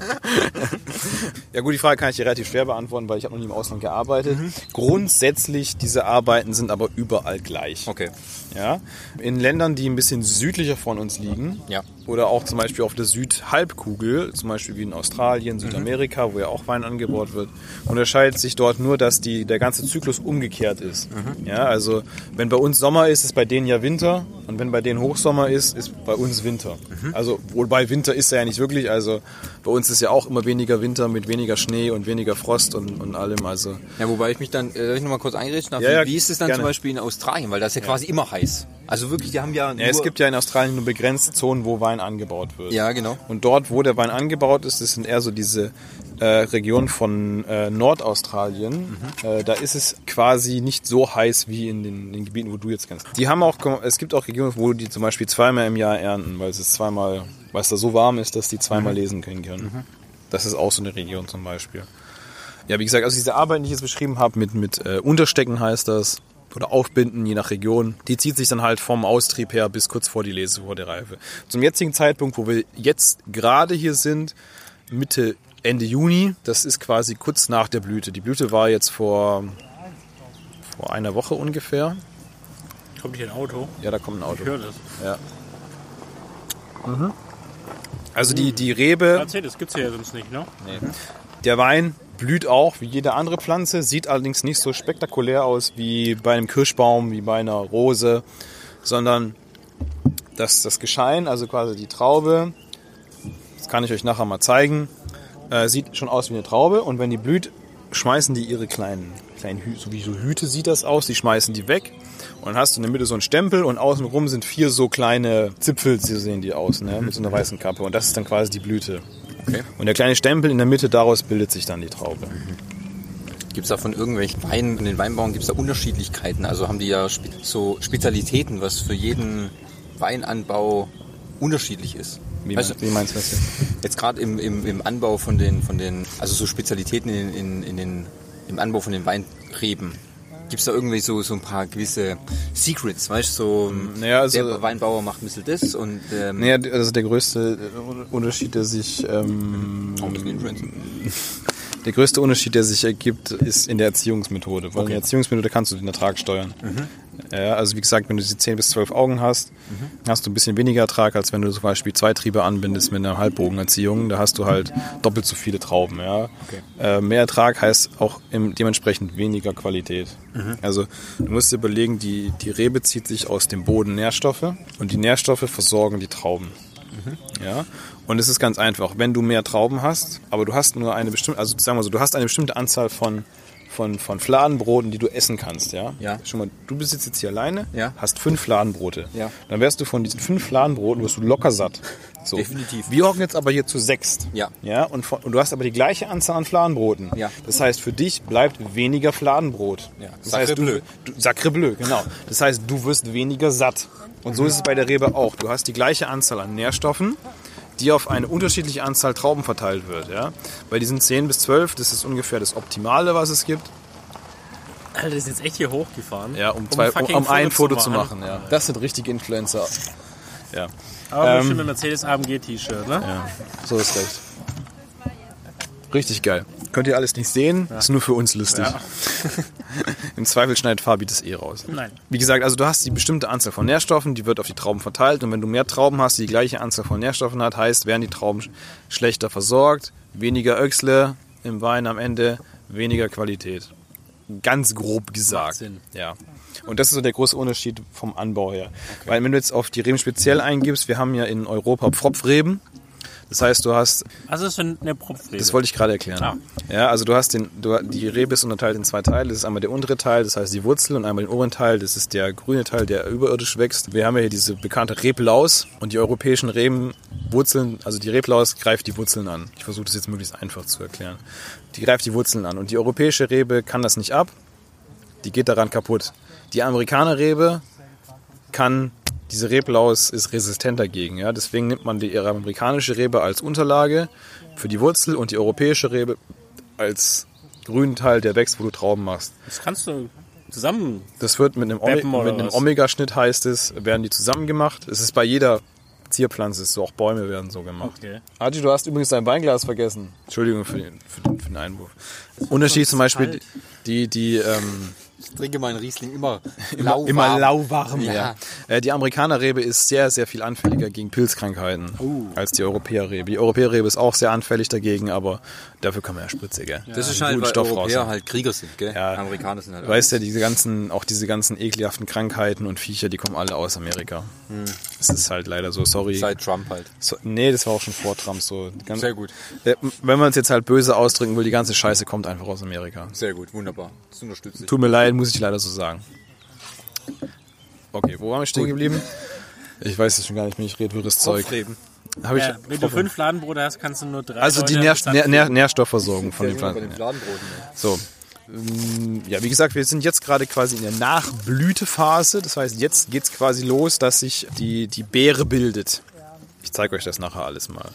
ja gut, die Frage kann ich dir relativ schwer beantworten, weil ich habe noch nie im Ausland gearbeitet. Mhm. Grundsätzlich, diese Arbeiten sind aber überall gleich. Okay. Ja? In Ländern, die ein bisschen südlicher von uns liegen, Ja. Oder auch zum Beispiel auf der Südhalbkugel, zum Beispiel wie in Australien, Südamerika, wo ja auch Wein angebaut wird, unterscheidet sich dort nur, dass die, der ganze Zyklus umgekehrt ist. Ja, also wenn bei uns Sommer ist, ist bei denen ja Winter und wenn bei denen Hochsommer ist, ist bei uns Winter. Also wobei Winter ist ja nicht wirklich, also bei uns ist ja auch immer weniger Winter mit weniger Schnee und weniger Frost und, und allem. Also Ja, wobei ich mich dann, äh, darf ich nochmal kurz eingreifen darf? Ja, ja, wie ist es dann gerne. zum Beispiel in Australien? Weil das ist ja, quasi immer heiß. Also wirklich, die haben ja, ja, es gibt ja in Australien nur begrenzte Zonen, wo Wein angebaut wird. Ja, genau. Und dort, wo der Wein angebaut ist, das sind eher so diese äh, Regionen von äh, Nordaustralien. Äh, da ist es quasi nicht so heiß wie in den, den Gebieten, wo du jetzt kennst. Die haben auch, es gibt auch Regionen, wo die zum Beispiel zweimal im Jahr ernten, weil es ist zweimal, weil es da so warm ist, dass die zweimal lesen können können. Das ist auch so eine Region zum Beispiel. Ja, wie gesagt, also diese Arbeit, die ich jetzt beschrieben habe, mit, mit äh, Unterstecken heißt das, oder Aufbinden, je nach Region, die zieht sich dann halt vom Austrieb her bis kurz vor die Lese, vor der Reife. Zum jetzigen Zeitpunkt, wo wir jetzt gerade hier sind, Mitte, Ende Juni, das ist quasi kurz nach der Blüte. Die Blüte war jetzt vor, vor einer Woche ungefähr. Kommt hier ein Auto? Ja, da kommt ein Auto. Ich höre das. Ja. Also die, die Rebe, Mercedes gibt's hier ja sonst nicht, ne? Der Wein blüht auch wie jede andere Pflanze, sieht allerdings nicht so spektakulär aus wie bei einem Kirschbaum, wie bei einer Rose, sondern das, das Geschein, also quasi die Traube, das kann ich euch nachher mal zeigen, äh, sieht schon aus wie eine Traube und wenn die blüht, schmeißen die ihre kleinen, kleinen Hü so wie so Hüte sieht das aus, die schmeißen die weg und dann hast du in der Mitte so einen Stempel und außenrum sind vier so kleine Zipfel, so sehen die aus, ne, mit so einer weißen Kappe und das ist dann quasi die Blüte. Okay. Und der kleine Stempel in der Mitte, daraus bildet sich dann die Traube. Gibt es da von irgendwelchen Weinen, von den Weinbauern gibt es da Unterschiedlichkeiten? Also haben die ja so Spezialitäten, was für jeden Weinanbau unterschiedlich ist? Wie, mein, wie meinst du das jetzt? Jetzt gerade im, im, im Anbau von den, von den, also so Spezialitäten in, in, in den, im Anbau von den Weinreben. Gibt es da irgendwie so, so ein paar gewisse Secrets, weißt du? So, Naja, also- der Weinbauer macht ein bisschen das und ähm, Naja, also der größte äh, Unterschied, der sich ähm, Influencer. der größte Unterschied, der sich ergibt, ist in der Erziehungsmethode. Weil in der Erziehungsmethode kannst du den Ertrag steuern. Ja, also wie gesagt, wenn du diese 10 bis 12 Augen hast, hast du ein bisschen weniger Ertrag, als wenn du zum Beispiel zwei Triebe anbindest mit einer Halbbogenerziehung. Da hast du halt doppelt so viele Trauben. Ja. Äh, mehr Ertrag heißt auch im, dementsprechend weniger Qualität. Also du musst dir überlegen, die, die Rebe zieht sich aus dem Boden Nährstoffe und die Nährstoffe versorgen die Trauben. Ja, und es ist ganz einfach. Wenn du mehr Trauben hast, aber du hast nur eine bestimmte, also sagen wir so, du hast eine bestimmte Anzahl von, von, von Fladenbroten, die du essen kannst, ja? Ja. Schon mal, du bist jetzt hier alleine, Ja. hast fünf Fladenbrote. Ja. Dann wärst du von diesen fünf Fladenbroten, wirst du locker satt. So. Definitiv. Wir hocken jetzt aber hier zu sechst. Ja. Ja, und, von, und du hast aber die gleiche Anzahl an Fladenbroten. Ja. Das heißt, für dich bleibt weniger Fladenbrot. Ja. Das heißt, du, Sacre du, Sacre bleu, genau. Das heißt, du wirst weniger satt. Und so ist es bei der Rebe auch. Du hast die gleiche Anzahl an Nährstoffen, die auf eine unterschiedliche Anzahl Trauben verteilt wird. Ja? Bei diesen 10 bis 12, das ist ungefähr das Optimale, was es gibt. Alter, ist jetzt echt hier hochgefahren. Ja, um, zwei, um, um ein Foto zu machen. Ja. Das sind richtige Influencer. Ja, Aber Ähm, bestimmt mit Mercedes AMG T-Shirt, ne? ja, so ist recht. Richtig geil. Könnt ihr alles nicht sehen, ist nur für uns lustig. Ja. Im Zweifel schneidet Fabi das eh raus. Nein. Wie gesagt, also du hast die bestimmte Anzahl von Nährstoffen, die wird auf die Trauben verteilt und wenn du mehr Trauben hast, die die gleiche Anzahl von Nährstoffen hat, heißt, werden die Trauben sch- schlechter versorgt, weniger Öchsle im Wein am Ende, weniger Qualität. Ganz grob gesagt. Sinn. Ja. Und das ist so der große Unterschied vom Anbau her. Weil wenn du jetzt auf die Reben speziell eingibst, wir haben ja in Europa Pfropfreben. Das heißt, du hast. Also das ist eine Propfrebe. Das wollte ich gerade erklären. Ah. Ja, also du hast den, du, die Rebe ist unterteilt in zwei Teile. Das ist einmal der untere Teil, das heißt die Wurzel, und einmal den oberen Teil, das ist der grüne Teil, der überirdisch wächst. Wir haben ja hier diese bekannte Reblaus und die europäischen Reben Wurzeln, also die Reblaus greift die Wurzeln an. Ich versuche das jetzt möglichst einfach zu erklären. Die greift die Wurzeln an und die europäische Rebe kann das nicht ab. Die geht daran kaputt. Die Amerikaner-Rebe kann diese Reblaus ist resistent dagegen. Ja? Deswegen nimmt man die amerikanische Rebe als Unterlage für die Wurzel und die europäische Rebe als grünen Teil, der wächst, wo du Trauben machst. Das kannst du zusammen. Das wird mit einem, Ome mit einem? Omega-Schnitt heißt es, werden die zusammen gemacht. Es ist bei jeder Zierpflanze so, auch Bäume werden so gemacht. Okay. Adi, du hast übrigens dein Weinglas vergessen. Entschuldigung für den, für den, für den Einwurf. Unterschied zum Beispiel kalt. die, die, ähm, Ich trinke meinen Riesling immer immer, immer lauwarm. Ja. Ja. Äh, die Amerikanerrebe ist sehr, sehr viel anfälliger gegen Pilzkrankheiten als die Europäerrebe. Die Europäerrebe ist auch sehr anfällig dagegen, aber dafür kann man ja Spritze, gell? Das ist halt, weil Stoff Europäer raus. halt Krieger sind, gell? Ja. Amerikaner sind halt Du weißt ja, diese ganzen, auch diese ganzen ekelhaften Krankheiten und Viecher, die kommen alle aus Amerika. Das ist halt leider so, sorry. seit Trump halt. So, nee, das war auch schon vor Trump so. Die ganze- Sehr gut. Äh, wenn man es jetzt halt böse ausdrücken will, die ganze Scheiße kommt einfach aus Amerika. Sehr gut, wunderbar. Das unterstütze ich. Tut mir leid, muss ich leider so sagen. Okay, wo waren wir stehen geblieben? Ich weiß es schon gar nicht mehr, ich rede wirres Zeug. Aufreben. Hab ich, Ja, wenn du fünf Ladenbrote hast, kannst du nur drei. also die Nähr Nähr Nähr Nährstoffversorgung von den Pflanzen. den Ja. Fladenbroten. So. Ja, wie gesagt, wir sind jetzt gerade quasi in der Nachblütephase. Das heißt, jetzt geht's quasi los, dass sich die, die Beere bildet. Ich zeige euch das nachher alles mal.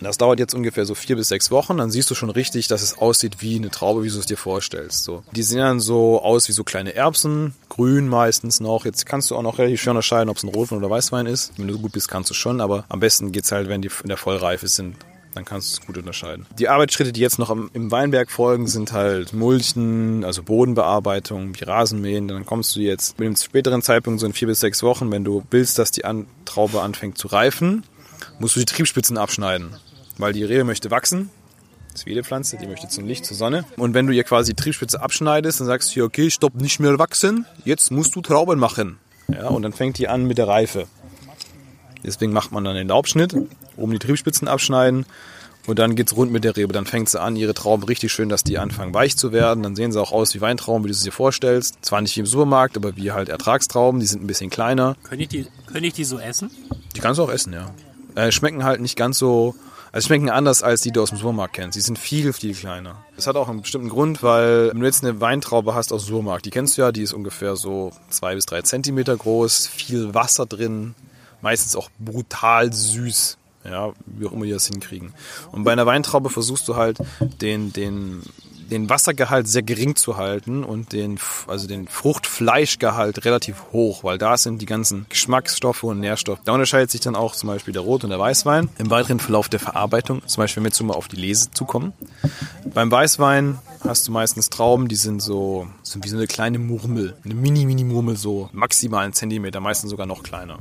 Das dauert jetzt ungefähr so vier bis sechs Wochen. Dann siehst du schon richtig, dass es aussieht wie eine Traube, wie du es dir vorstellst. So. Die sehen dann so aus wie so kleine Erbsen, grün meistens noch. Jetzt kannst du auch noch relativ schön unterscheiden, ob es ein Rotwein oder Weißwein ist. Wenn du so gut bist, kannst du schon. Aber am besten geht's halt, wenn die in der Vollreife sind. Dann kannst du es gut unterscheiden. Die Arbeitsschritte, die jetzt noch im Weinberg folgen, sind halt Mulchen, also Bodenbearbeitung, wie Rasenmähen. Dann kommst du jetzt mit dem späteren Zeitpunkt, so in vier bis sechs Wochen, wenn du willst, dass die Traube anfängt zu reifen, musst du die Triebspitzen abschneiden. Weil die Rebe möchte wachsen. Das ist wie jede Pflanze, die möchte zum Licht, zur Sonne. Und wenn du ihr quasi die Triebspitze abschneidest, dann sagst du, ihr, okay, stopp, nicht mehr wachsen, jetzt musst du Trauben machen. Ja, und dann fängt die an mit der Reife. Deswegen macht man dann den Laubschnitt, oben die Triebspitzen abschneiden und dann geht's rund mit der Rebe. Dann fängt sie an, ihre Trauben richtig schön, dass die anfangen weich zu werden. Dann sehen sie auch aus wie Weintrauben, wie du sie dir vorstellst. Zwar nicht wie im Supermarkt, aber wie halt Ertragstrauben. Die sind ein bisschen kleiner. Könnte ich, die, könnte ich die so essen? Die kannst du auch essen, ja. Äh, schmecken halt nicht ganz so, also schmecken anders als die du aus dem Supermarkt kennst. Die sind viel, viel kleiner. Das hat auch einen bestimmten Grund, weil wenn du jetzt eine Weintraube hast aus dem Supermarkt, die kennst du ja, die ist ungefähr so zwei bis drei Zentimeter groß, viel Wasser drin, meistens auch brutal süß. Ja, wie auch immer die das hinkriegen. Und bei einer Weintraube versuchst du halt den, den, den Wassergehalt sehr gering zu halten und den, also den Fruchtfleischgehalt relativ hoch, weil da sind die ganzen Geschmacksstoffe und Nährstoffe. Da unterscheidet sich dann auch zum Beispiel der Rot- und der Weißwein im weiteren Verlauf der Verarbeitung. Zum Beispiel, wenn wir jetzt mal auf die Lese zukommen. Beim Weißwein hast du meistens Trauben, die sind so, sind wie so eine kleine Murmel, eine Mini-Mini-Murmel, so maximal einen Zentimeter, meistens sogar noch kleiner.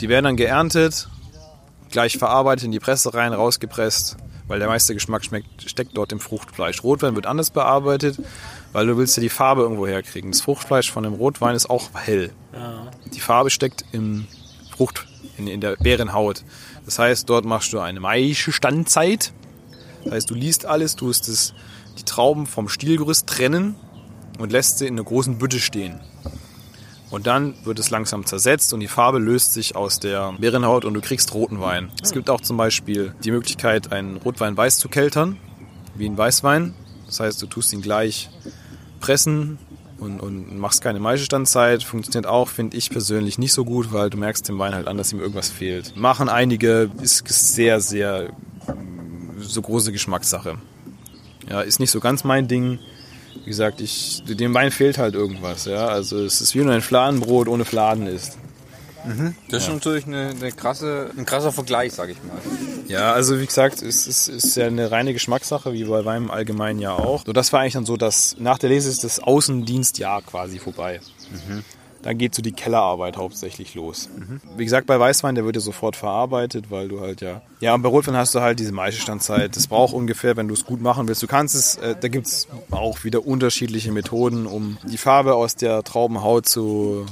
Die werden dann geerntet, gleich verarbeitet, in die Presse rein, rausgepresst, weil der meiste Geschmack schmeckt, steckt dort im Fruchtfleisch. Rotwein wird anders bearbeitet, weil du willst ja die Farbe irgendwo herkriegen. Das Fruchtfleisch von dem Rotwein ist auch hell. Die Farbe steckt im Frucht, in, in der Beerenhaut. Das heißt, dort machst du eine Maischestandzeit. Das heißt, du liest alles, tust es, die Trauben vom Stielgerüst trennen und lässt sie in einer großen Bütte stehen. Und dann wird es langsam zersetzt und die Farbe löst sich aus der Beerenhaut und du kriegst roten Wein. Es gibt auch zum Beispiel die Möglichkeit, einen Rotwein weiß zu keltern, wie ein Weißwein. Das heißt, du tust ihn gleich pressen und, und machst keine Maischestandzeit. Funktioniert auch, finde ich persönlich nicht so gut, weil du merkst dem Wein halt an, dass ihm irgendwas fehlt. Machen einige, ist sehr, sehr mm, so große Geschmackssache. Ja, ist nicht so ganz mein Ding. Wie gesagt, ich, dem Wein fehlt halt irgendwas. Ja, also es ist wie wenn du ein Fladenbrot ohne Fladen ist. Das ist natürlich eine, eine krasse, ein krasser Vergleich, sag ich mal. Ja, also wie gesagt, es ist, ist ja eine reine Geschmackssache, wie bei Wein im Allgemeinen ja auch. So, das war eigentlich dann so, dass nach der Lese ist das Außendienstjahr quasi vorbei. Dann geht so die Kellerarbeit hauptsächlich los. Wie gesagt, bei Weißwein, der wird ja sofort verarbeitet, weil du halt ja... Ja, und bei Rotwein hast du halt diese Maischestandzeit. Das braucht ungefähr, wenn du es gut machen willst. Du kannst es, äh, da gibt's auch wieder unterschiedliche Methoden, um die Farbe aus der Traubenhaut zu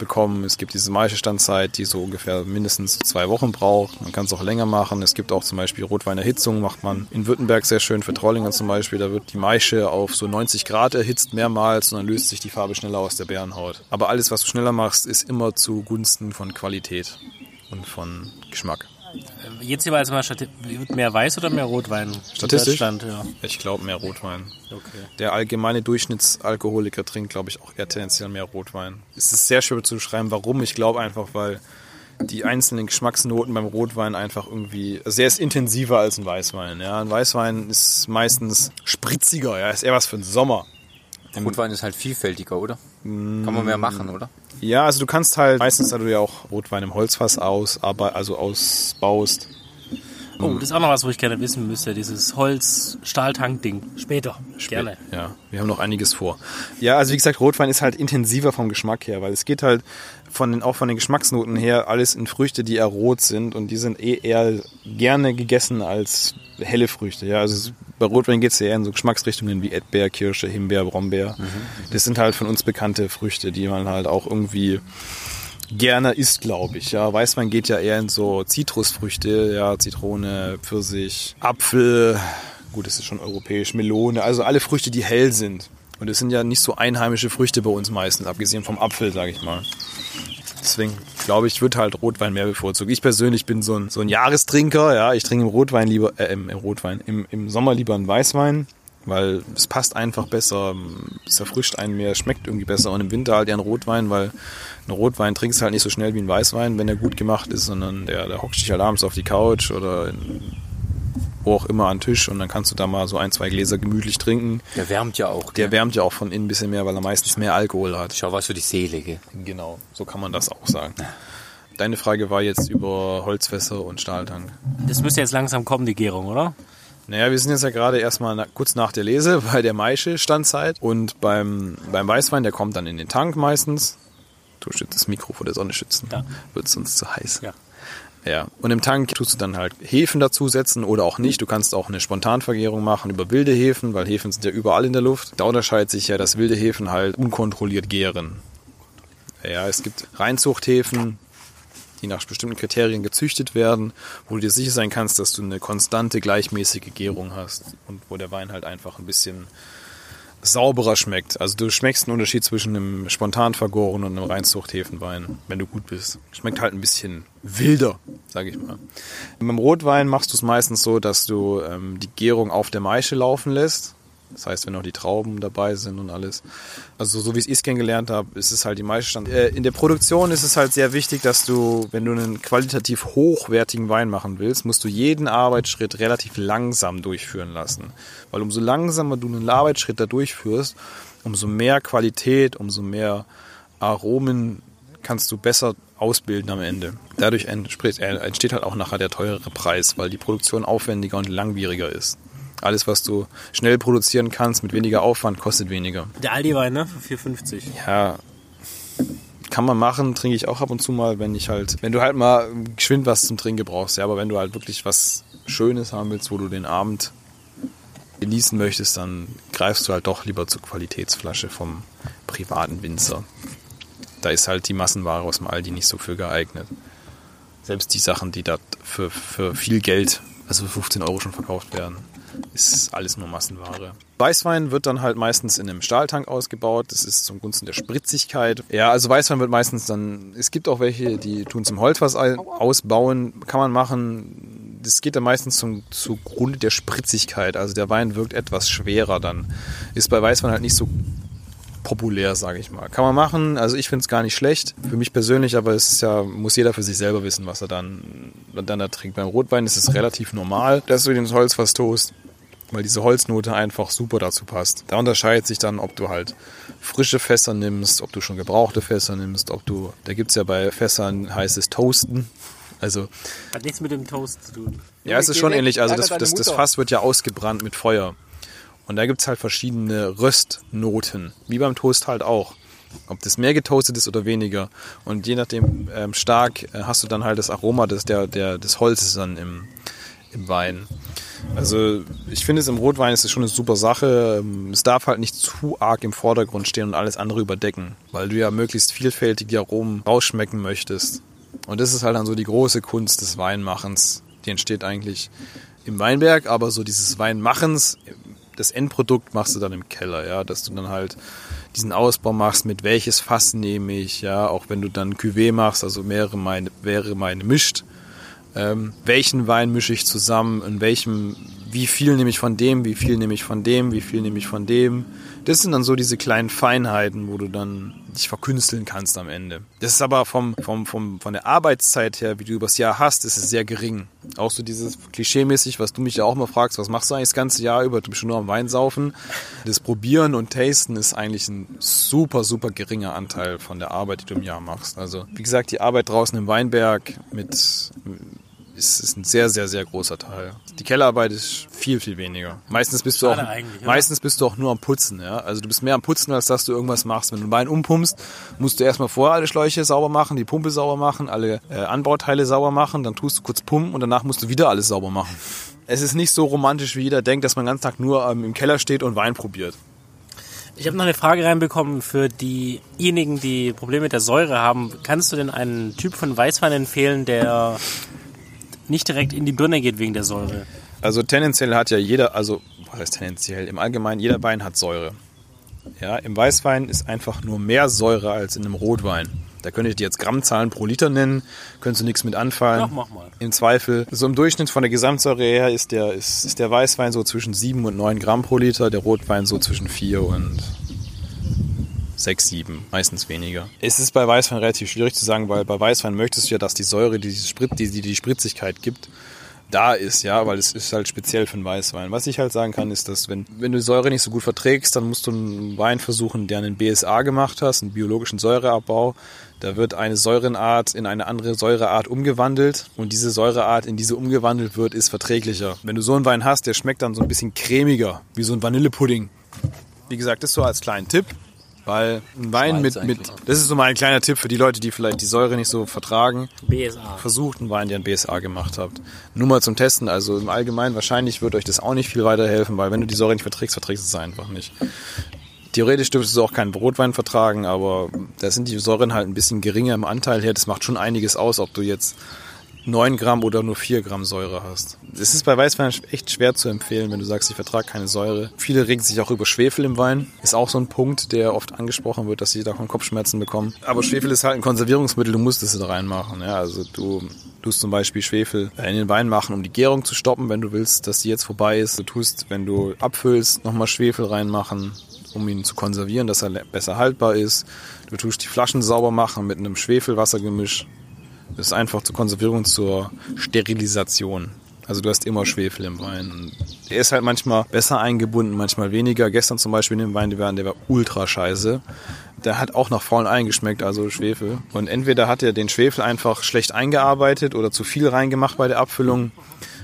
bekommen. Es gibt diese Maischestandzeit, die so ungefähr mindestens zwei Wochen braucht. Man kann es auch länger machen. Es gibt auch zum Beispiel Rotweinerhitzung, macht man in Württemberg sehr schön für Trollinger zum Beispiel. Da wird die Maische auf so 90 Grad erhitzt mehrmals und dann löst sich die Farbe schneller aus der Bärenhaut. Aber alles, was du schneller machst, ist immer zugunsten von Qualität und von Geschmack. Jetzt jeweils mal mehr Weiß oder mehr Rotwein? Statistisch? Ja. Ich glaube mehr Rotwein. Okay. Der allgemeine Durchschnittsalkoholiker trinkt, glaube ich, auch eher tendenziell mehr Rotwein. Es ist sehr schwer zu beschreiben, warum. Ich glaube einfach, weil die einzelnen Geschmacksnoten beim Rotwein einfach irgendwie sehr ist intensiver als ein Weißwein. Ja, ein Weißwein ist meistens spritziger. Ja, ist eher was für den Sommer. Rotwein ist halt vielfältiger, oder? Kann man mehr machen, oder? Ja, also du kannst halt meistens, da du ja auch Rotwein im Holzfass aus, aber also ausbaust. Oh, das ist auch noch was, wo ich gerne wissen müsste, dieses Holz-Stahltank-Ding. Später. Spät, gerne. Ja, wir haben noch einiges vor. Ja, also wie gesagt, Rotwein ist halt intensiver vom Geschmack her, weil es geht halt von den, auch von den Geschmacksnoten her alles in Früchte, die eher rot sind und die sind eh eher gerne gegessen als helle Früchte. Ja, also bei Rotwein geht es ja eher in so Geschmacksrichtungen wie Erdbeer, Kirsche, Himbeer, Brombeer. Mhm. Das sind halt von uns bekannte Früchte, die man halt auch irgendwie gerne isst, glaube ich. Ja, Weißwein geht ja eher in so Zitrusfrüchte, ja, Zitrone, Pfirsich, Apfel, gut, das ist schon europäisch, Melone, also alle Früchte, die hell sind. Und das sind ja nicht so einheimische Früchte bei uns meistens, abgesehen vom Apfel, sage ich mal. Deswegen glaube ich, wird halt Rotwein mehr bevorzugt. Ich persönlich bin so ein, so ein Jahrestrinker, ja. Ich trinke im Rotwein lieber, äh, im, im Rotwein, im, im Sommer lieber einen Weißwein, weil es passt einfach besser, es erfrischt einen mehr, schmeckt irgendwie besser. Und im Winter halt ja ein Rotwein, weil ein Rotwein trinkst halt nicht so schnell wie ein Weißwein, wenn er gut gemacht ist, sondern der, der hockt dich halt abends auf die Couch oder in, wo auch immer an den Tisch und dann kannst du da mal so ein, zwei Gläser gemütlich trinken. Der wärmt ja auch. Der wärmt ja auch von innen ein bisschen mehr, weil er meistens mehr Alkohol hat. Schau was für die Seele. Gell? Genau, so kann man das auch sagen. Deine Frage war jetzt über Holzfässer und Stahltank. Das müsste jetzt langsam kommen, die Gärung, oder? Naja, wir sind jetzt ja gerade erstmal na, kurz nach der Lese bei der Maische-Standzeit und beim, beim Weißwein, der kommt dann in den Tank meistens. Du schützt das Mikro vor der Sonne schützen. Ja. Wird sonst zu heiß. Ja. Ja, und im Tank tust du dann halt Hefen dazusetzen oder auch nicht. Du kannst auch eine Spontanvergärung machen über wilde Hefen, weil Hefen sind ja überall in der Luft. Da unterscheidet sich ja, dass wilde Hefen halt unkontrolliert gären. Ja, es gibt Reinzuchthäfen, die nach bestimmten Kriterien gezüchtet werden, wo du dir sicher sein kannst, dass du eine konstante, gleichmäßige Gärung hast und wo der Wein halt einfach ein bisschen sauberer schmeckt. Also du schmeckst einen Unterschied zwischen einem spontan vergorenen und einem Reinzuchthefenwein, wenn du gut bist. Schmeckt halt ein bisschen wilder, sage ich mal. Beim Rotwein machst du es meistens so, dass du ähm, die Gärung auf der Maische laufen lässt das heißt, wenn auch die Trauben dabei sind und alles. Also so wie ich es kennengelernt habe, ist es halt die meiste Äh, in der Produktion ist es halt sehr wichtig, dass du, wenn du einen qualitativ hochwertigen Wein machen willst, musst du jeden Arbeitsschritt relativ langsam durchführen lassen. Weil umso langsamer du einen Arbeitsschritt da durchführst, umso mehr Qualität, umso mehr Aromen kannst du besser ausbilden am Ende. Dadurch entsteht halt auch nachher der teurere Preis, weil die Produktion aufwendiger und langwieriger ist. Alles, was du schnell produzieren kannst, mit weniger Aufwand, kostet weniger. Der Aldi-Wein, ne? Für 4,50. Ja, kann man machen, trinke ich auch ab und zu mal, wenn ich halt, wenn du halt mal geschwind was zum Trinken brauchst, ja, aber wenn du halt wirklich was Schönes haben willst, wo du den Abend genießen möchtest, dann greifst du halt doch lieber zur Qualitätsflasche vom privaten Winzer. Da ist halt die Massenware aus dem Aldi nicht so für geeignet. Selbst die Sachen, die da für, für viel Geld, also für 15 Euro schon verkauft werden, ist alles nur Massenware. Weißwein wird dann halt meistens in einem Stahltank ausgebaut. Das ist zum Gunsten der Spritzigkeit. Ja, also Weißwein wird meistens dann, es gibt auch welche, die tun zum Holzfass ausbauen. Kann man machen. Das geht dann meistens zum, zugrunde der Spritzigkeit. Also der Wein wirkt etwas schwerer dann. Ist bei Weißwein halt nicht so populär, sage ich mal. Kann man machen, also ich finde es gar nicht schlecht, für mich persönlich, aber es ist ja, muss jeder für sich selber wissen, was er dann, dann da trinkt. Beim Rotwein ist es relativ normal, dass du den Holzfass toast, weil diese Holznote einfach super dazu passt. Da unterscheidet sich dann, ob du halt frische Fässer nimmst, ob du schon gebrauchte Fässer nimmst, ob du, da gibt es ja bei Fässern, heißt es Toasten. Also, Hat nichts mit dem Toast zu tun. Ja, es ist schon ähnlich. Also das, das, das Fass wird ja ausgebrannt mit Feuer. Und da gibt es halt verschiedene Röstnoten, wie beim Toast halt auch. Ob das mehr getoastet ist oder weniger. Und je nachdem ähm, stark äh, hast du dann halt das Aroma des, der, der, des Holzes dann im, im Wein. Also ich finde es im Rotwein ist es schon eine super Sache. Es darf halt nicht zu arg im Vordergrund stehen und alles andere überdecken, weil du ja möglichst vielfältig die Aromen rausschmecken möchtest. Und das ist halt dann so die große Kunst des Weinmachens. Die entsteht eigentlich im Weinberg, aber so dieses Weinmachens, das Endprodukt machst du dann im Keller, ja, dass du dann halt diesen Ausbau machst, mit welches Fass nehme ich, ja, auch wenn du dann Cuvée machst, also mehrere meine, mehrere meine mischt, ähm, welchen Wein mische ich zusammen, in welchem, wie viel nehme ich von dem, wie viel nehme ich von dem, wie viel nehme ich von dem. Das sind dann so diese kleinen Feinheiten, wo du dann dich verkünsteln kannst am Ende. Das ist aber vom, vom, vom, von der Arbeitszeit her, wie du übers Jahr hast, ist es sehr gering. Auch so dieses klischeemäßig, was du mich ja auch mal fragst, was machst du eigentlich das ganze Jahr über? Du bist schon nur am Wein saufen. Das Probieren und Tasten ist eigentlich ein super, super geringer Anteil von der Arbeit, die du im Jahr machst. Also, wie gesagt, die Arbeit draußen im Weinberg mit ist, ist ein sehr, sehr, sehr großer Teil. Die Kellerarbeit ist viel, viel weniger. Meistens bist du auch, meistens bist du auch nur am Putzen, ja. Also du bist mehr am Putzen, als dass du irgendwas machst. Wenn du einen Wein umpumpst, musst du erstmal vorher alle Schläuche sauber machen, die Pumpe sauber machen, alle äh, Anbauteile sauber machen, dann tust du kurz pumpen und danach musst du wieder alles sauber machen. Es ist nicht so romantisch, wie jeder denkt, dass man den ganzen Tag nur ähm, im Keller steht und Wein probiert. Ich habe noch eine Frage reinbekommen für diejenigen, die Probleme mit der Säure haben. Kannst du denn einen Typ von Weißwein empfehlen, der nicht direkt in die Birne geht wegen der Säure. Also tendenziell hat ja jeder, also was heißt tendenziell? Im Allgemeinen, jeder Wein hat Säure. Ja, im Weißwein ist einfach nur mehr Säure als in einem Rotwein. Da könnte ich dir jetzt Grammzahlen pro Liter nennen, könntest du nichts mit anfallen. Ach, mach mal. Im Zweifel, so im Durchschnitt von der Gesamtsäure her ist der, ist, ist der Weißwein so zwischen 7 und 9 Gramm pro Liter, der Rotwein so zwischen 4 und 6, 7, meistens weniger. Es ist bei Weißwein relativ schwierig zu sagen, weil bei Weißwein möchtest du ja, dass die Säure, die die, Sprit, die, die, die Spritzigkeit gibt, da ist, ja, weil es ist halt speziell für einen Weißwein. Was ich halt sagen kann, ist, dass wenn, wenn du die Säure nicht so gut verträgst, dann musst du einen Wein versuchen, der einen BSA gemacht hast, einen biologischen Säureabbau. Da wird eine Säurenart in eine andere Säureart umgewandelt und diese Säureart, in diese umgewandelt wird, ist verträglicher. Wenn du so einen Wein hast, der schmeckt dann so ein bisschen cremiger, wie so ein Vanillepudding. Wie gesagt, das so als kleinen Tipp. Weil ein Wein mit, mit, das ist so mal ein kleiner Tipp für die Leute, die vielleicht die Säure nicht so vertragen. BSA. Versucht einen Wein, der ein BSA gemacht habt. Nur mal zum Testen, also im Allgemeinen wahrscheinlich wird euch das auch nicht viel weiterhelfen, weil wenn du die Säure nicht verträgst, verträgst du es einfach nicht. Theoretisch dürftest du auch keinen Rotwein vertragen, aber da sind die Säuren halt ein bisschen geringer im Anteil her. Das macht schon einiges aus, ob du jetzt 9 Gramm oder nur 4 Gramm Säure hast. Es ist bei Weißwein echt schwer zu empfehlen, wenn du sagst, ich vertrage keine Säure. Viele regen sich auch über Schwefel im Wein. Ist auch so ein Punkt, der oft angesprochen wird, dass sie davon Kopfschmerzen bekommen. Aber Schwefel ist halt ein Konservierungsmittel, du musst es da reinmachen. Ja, also du tust zum Beispiel Schwefel in den Wein machen, um die Gärung zu stoppen, wenn du willst, dass die jetzt vorbei ist. Du tust, wenn du abfüllst, nochmal Schwefel reinmachen, um ihn zu konservieren, dass er besser haltbar ist. Du tust die Flaschen sauber machen mit einem Schwefelwassergemisch. Das ist einfach zur Konservierung, zur Sterilisation. Also du hast immer Schwefel im Wein. Der ist halt manchmal besser eingebunden, manchmal weniger. Gestern zum Beispiel in dem Wein, der war, der war ultra scheiße. Der hat auch nach faulen Eiern geschmeckt, also Schwefel. Und entweder hat er den Schwefel einfach schlecht eingearbeitet oder zu viel reingemacht bei der Abfüllung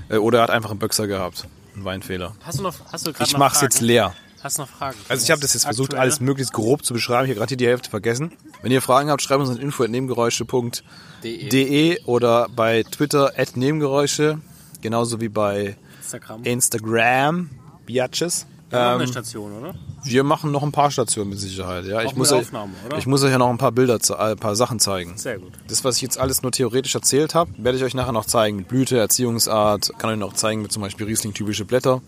äh, oder er hat einfach einen Böxer gehabt. Ein Weinfehler. Hast du noch, hast du Ich mach's jetzt leer. Hast du noch Fragen? Also ich habe das jetzt versucht, alles möglichst grob zu beschreiben. Ich habe gerade die Hälfte vergessen. Wenn ihr Fragen habt, schreibt uns an info.nebengeräusche.de oder bei Twitter at Nebengeräusche, genauso wie bei Instagram. Instagram, Biatches. Wir haben eine Ähm, Station, oder? wir machen noch ein paar Stationen mit Sicherheit. Ja, ich muss, mit euch, ich muss euch ja noch ein paar Bilder, äh, ein paar Sachen zeigen. Sehr gut. Das, was ich jetzt alles nur theoretisch erzählt habe, werde ich euch nachher noch zeigen. Mit Blüte, Erziehungsart, kann euch noch zeigen mit zum Beispiel Riesling-typische Blätter.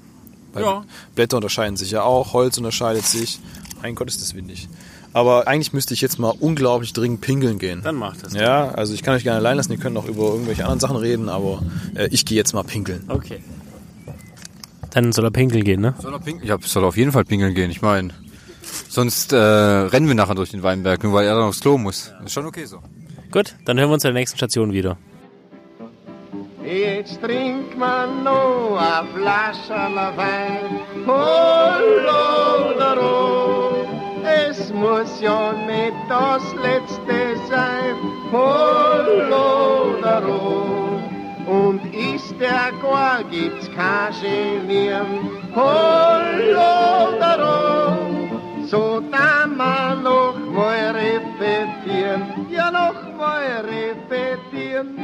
Weil Ja. Blätter unterscheiden sich ja auch, Holz unterscheidet sich. Mein Gott, ist das windig. Aber eigentlich müsste ich jetzt mal unglaublich dringend pingeln gehen. Dann macht das. Ja, also ich kann euch gerne allein lassen, ihr könnt noch über irgendwelche anderen Sachen reden, aber äh, ich gehe jetzt mal pinkeln. Okay. Dann soll er pinkeln gehen, ne? Soll er pinkeln? Ja, soll auf jeden Fall pinkeln gehen. Ich meine, sonst äh, rennen wir nachher durch den Weinberg, nur weil er dann aufs Klo muss. Ist schon okay so. Gut, dann hören wir uns in der nächsten Station wieder. Jetzt trinkt man noch a Flascherl Wein. Hallo, daro. Es muss ja nicht das letzte sein. Hallo, daro. Und ist der gar, gibt's kein Genieren. Hallo, daro. So da man noch mal repetieren. Ja, noch mal repetieren.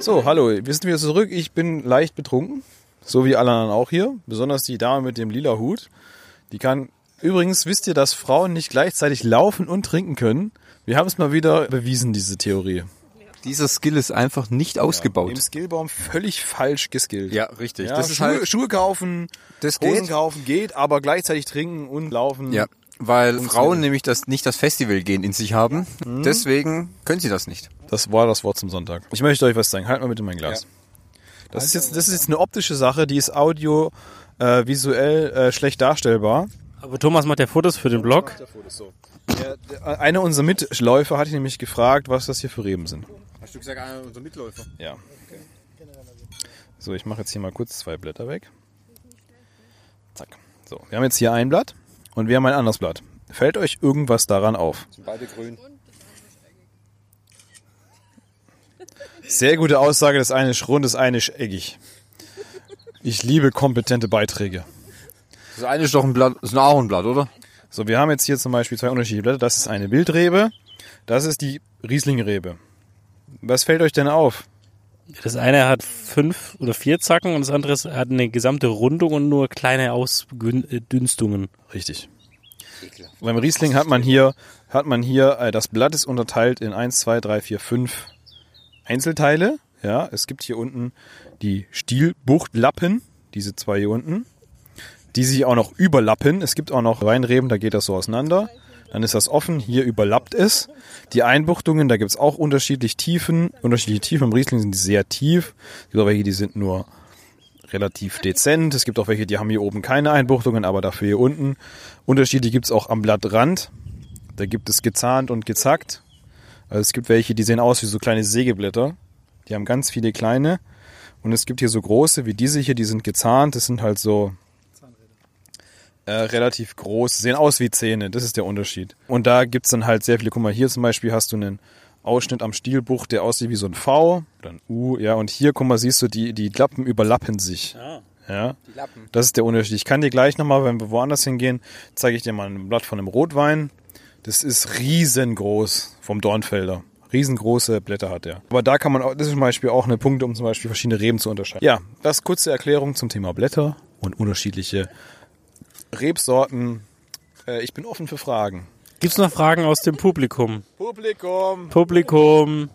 So, hallo, wir sind wieder zurück. Ich bin leicht betrunken. so wie alle anderen auch hier. Besonders die Dame mit dem lila Hut. Die kann, übrigens wisst ihr, dass Frauen nicht gleichzeitig laufen und trinken können? Wir haben es mal wieder bewiesen, diese Theorie. Dieser Skill ist einfach nicht ausgebaut. Im Skillbaum völlig falsch geskillt. Ja, richtig. Ja, das ist Schuhe, halt, Schuhe kaufen, das Hosen geht. kaufen geht, aber gleichzeitig trinken und laufen. Ja, weil. Frauen nämlich das nicht das Festivalgehen in sich haben. Deswegen können sie das nicht. Das war das Wort zum Sonntag. Ich möchte euch was sagen. Halt mal bitte mein Glas. Das ist jetzt, das ist jetzt eine optische Sache, die ist audio, äh, visuell äh, schlecht darstellbar. Aber Thomas macht ja Fotos für den Blog. Der, der, einer unserer Mitläufer hat ihn nämlich gefragt, was das hier für Reben sind. Hast du gesagt, einer unserer Mitläufer? Ja. So, ich mache jetzt hier mal kurz zwei Blätter weg. Zack. So, wir haben jetzt hier ein Blatt und wir haben ein anderes Blatt. Fällt euch irgendwas daran auf? Sind beide grün. Sehr gute Aussage, das eine ist rund, das eine ist eckig. Ich liebe kompetente Beiträge. Das eine ist doch ein Blatt, das ist ein Ahornblatt, oder? So, wir haben jetzt hier zum Beispiel zwei unterschiedliche Blätter. Das ist eine Wildrebe, das ist die Rieslingrebe. Was fällt euch denn auf? Das eine hat fünf oder vier Zacken und das andere hat eine gesamte Rundung und nur kleine Ausdünstungen. Richtig. Beim Riesling hat man hier, hat man hier, äh, das Blatt ist unterteilt in 1, 2, 3, 4, 5 Einzelteile. Ja, es gibt hier unten die Stielbuchtlappen, diese zwei hier unten, die sich auch noch überlappen. Es gibt auch noch Weinreben, da geht das so auseinander. Dann ist das offen, hier überlappt es. Die Einbuchtungen, da gibt es auch unterschiedlich Tiefen. Unterschiedliche Tiefen im Riesling sind sehr tief. Es gibt auch welche, die sind nur relativ dezent. Es gibt auch welche, die haben hier oben keine Einbuchtungen, aber dafür hier unten. Unterschiede gibt es auch am Blattrand. Da gibt es gezahnt und gezackt. Also es gibt welche, die sehen aus wie so kleine Sägeblätter. Die haben ganz viele kleine. Und es gibt hier so große wie diese hier, die sind gezahnt. Das sind halt so äh, relativ groß, sehen aus wie Zähne. Das ist der Unterschied. Und da gibt's dann halt sehr viele. Guck mal, hier zum Beispiel hast du einen Ausschnitt am Stielbuch, der aussieht wie so ein V oder ein U. Ja, und hier, guck mal, siehst du, die, die Lappen überlappen sich. Ja. Das ist der Unterschied. Ich kann dir gleich nochmal, wenn wir woanders hingehen, zeige ich dir mal ein Blatt von einem Rotwein. Das ist riesengroß vom Dornfelder. Riesengroße Blätter hat er. Aber da kann man auch, das ist zum Beispiel auch eine Punkte, um zum Beispiel verschiedene Reben zu unterscheiden. Ja, das kurze Erklärung zum Thema Blätter und unterschiedliche Rebsorten. Äh, ich bin offen für Fragen. Gibt's noch Fragen aus dem Publikum? Publikum! Publikum.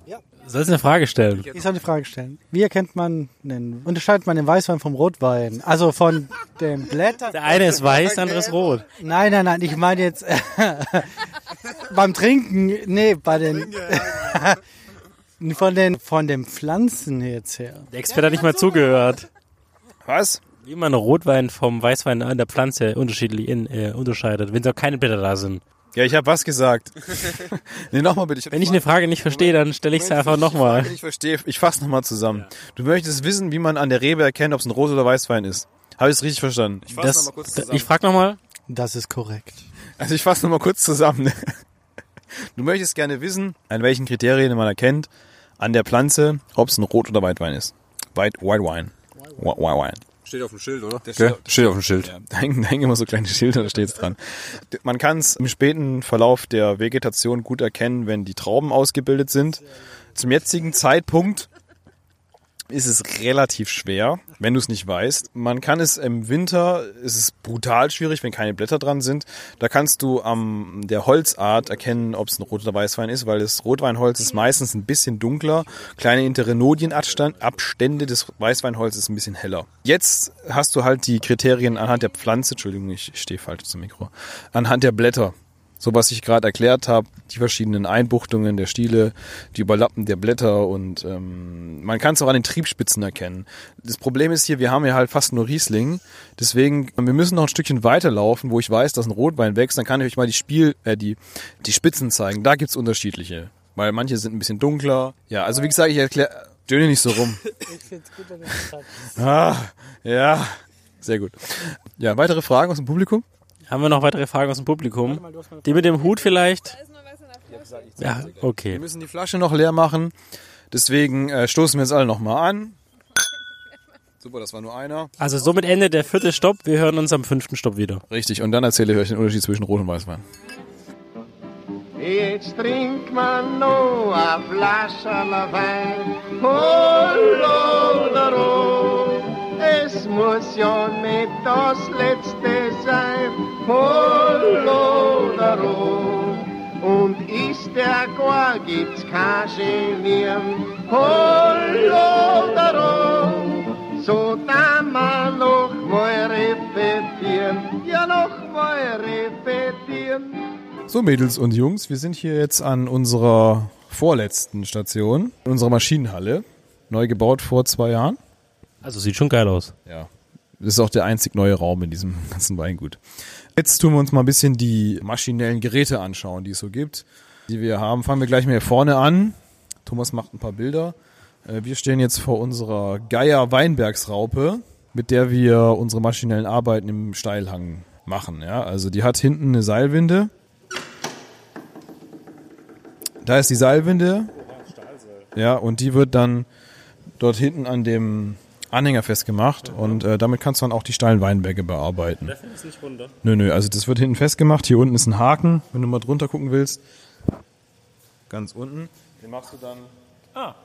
Sollst du eine Frage stellen? Ich soll eine Frage stellen. Wie erkennt man, den, unterscheidet man den Weißwein vom Rotwein? Also von den Blättern? Der eine ist weiß, der andere ist rot. Nein, nein, nein, ich meine jetzt beim Trinken, nee, bei den von den von den Pflanzen jetzt her. Der Experte hat nicht mal zugehört. Was? Wie man Rotwein vom Weißwein an der Pflanze unterschiedlich in, äh, unterscheidet, wenn da keine Blätter da sind. Ja, ich habe was gesagt. nee, nochmal bitte. Wenn ich eine Frage nicht verstehe, dann stelle ich sie einfach nochmal. Ich verstehe, ich fasse nochmal zusammen. Du möchtest wissen, wie man an der Rebe erkennt, ob es ein Rot- oder Weißwein ist. Habe ich es richtig verstanden? Ich fasse nochmal kurz zusammen. ich frage nochmal. Das ist korrekt. Also ich fasse nochmal kurz zusammen. Du möchtest gerne wissen, an welchen Kriterien man erkennt an der Pflanze, ob es ein Rot- oder Weitwein ist. White, White Wine. White Wine. Steht auf dem Schild, oder? steht- steht auf dem Schild. Ja, da hängen, da hängen immer so kleine Schilder, da steht's dran. Man kann es im späten Verlauf der Vegetation gut erkennen, wenn die Trauben ausgebildet sind. Zum jetzigen Zeitpunkt ist es relativ schwer, wenn du es nicht weißt. Man kann es im Winter, ist es brutal schwierig, wenn keine Blätter dran sind. Da kannst du am der Holzart erkennen, ob es ein Rot- oder Weißwein ist, weil das Rotweinholz ist meistens ein bisschen dunkler. Kleine Interinodienabstände des Weißweinholzes ist ein bisschen heller. Jetzt hast du halt die Kriterien anhand der Pflanze, Entschuldigung, ich stehe falsch zum Mikro, anhand der Blätter. So was ich gerade erklärt habe, die verschiedenen Einbuchtungen der Stiele, die Überlappen der Blätter und ähm, man kann es auch an den Triebspitzen erkennen. Das Problem ist hier, wir haben ja halt fast nur Riesling, deswegen wir müssen noch ein Stückchen weiterlaufen, wo ich weiß, dass ein Rotwein wächst, dann kann ich euch mal die Spiel, äh, die die Spitzen zeigen. Da gibt's unterschiedliche, weil manche sind ein bisschen dunkler. Ja, also wie gesagt, ich erkläre, döne nicht so rum. ah, ja, sehr gut. Ja, weitere Fragen aus dem Publikum? Haben wir noch weitere Fragen aus dem Publikum? Die mit dem Hut vielleicht? Ja, Wir okay. müssen die Flasche noch leer machen. Deswegen äh, stoßen wir jetzt alle nochmal an. Super, das war nur einer. Also somit endet der vierte Stopp. Wir hören uns am fünften Stopp wieder. Richtig, und dann erzähle ich euch den Unterschied zwischen Rot und Weißwein. Jetzt trinkt man noch a Flascherl Wein, Hollodero. Es es muss ja nicht das letzte sein. Und ist der gar, gibt's kein Genieren. Rot. So da man noch mal repetieren. Ja, noch mal repetieren. So, Mädels und Jungs, wir sind hier jetzt an unserer vorletzten Station, in unserer Maschinenhalle. Neu gebaut vor zwei Jahren. Also sieht schon geil aus. Ja. Das ist auch der einzig neue Raum in diesem ganzen Weingut. Jetzt tun wir uns mal ein bisschen die maschinellen Geräte anschauen, die es so gibt, die wir haben. Fangen wir gleich mal hier vorne an. Thomas macht ein paar Bilder. Äh, Wir stehen jetzt vor unserer Geier Weinbergsraupe, mit der wir unsere maschinellen Arbeiten im Steilhang machen. Ja, also die hat hinten eine Seilwinde. Da ist die Seilwinde. Ja, und die wird dann dort hinten an dem Anhänger festgemacht und äh, damit kannst du dann auch die steilen Weinberge bearbeiten. Der fällt nicht runter. Nö, nö, also das wird hinten festgemacht. Hier unten ist ein Haken, wenn du mal drunter gucken willst. Ganz unten. Den machst du dann. Ah.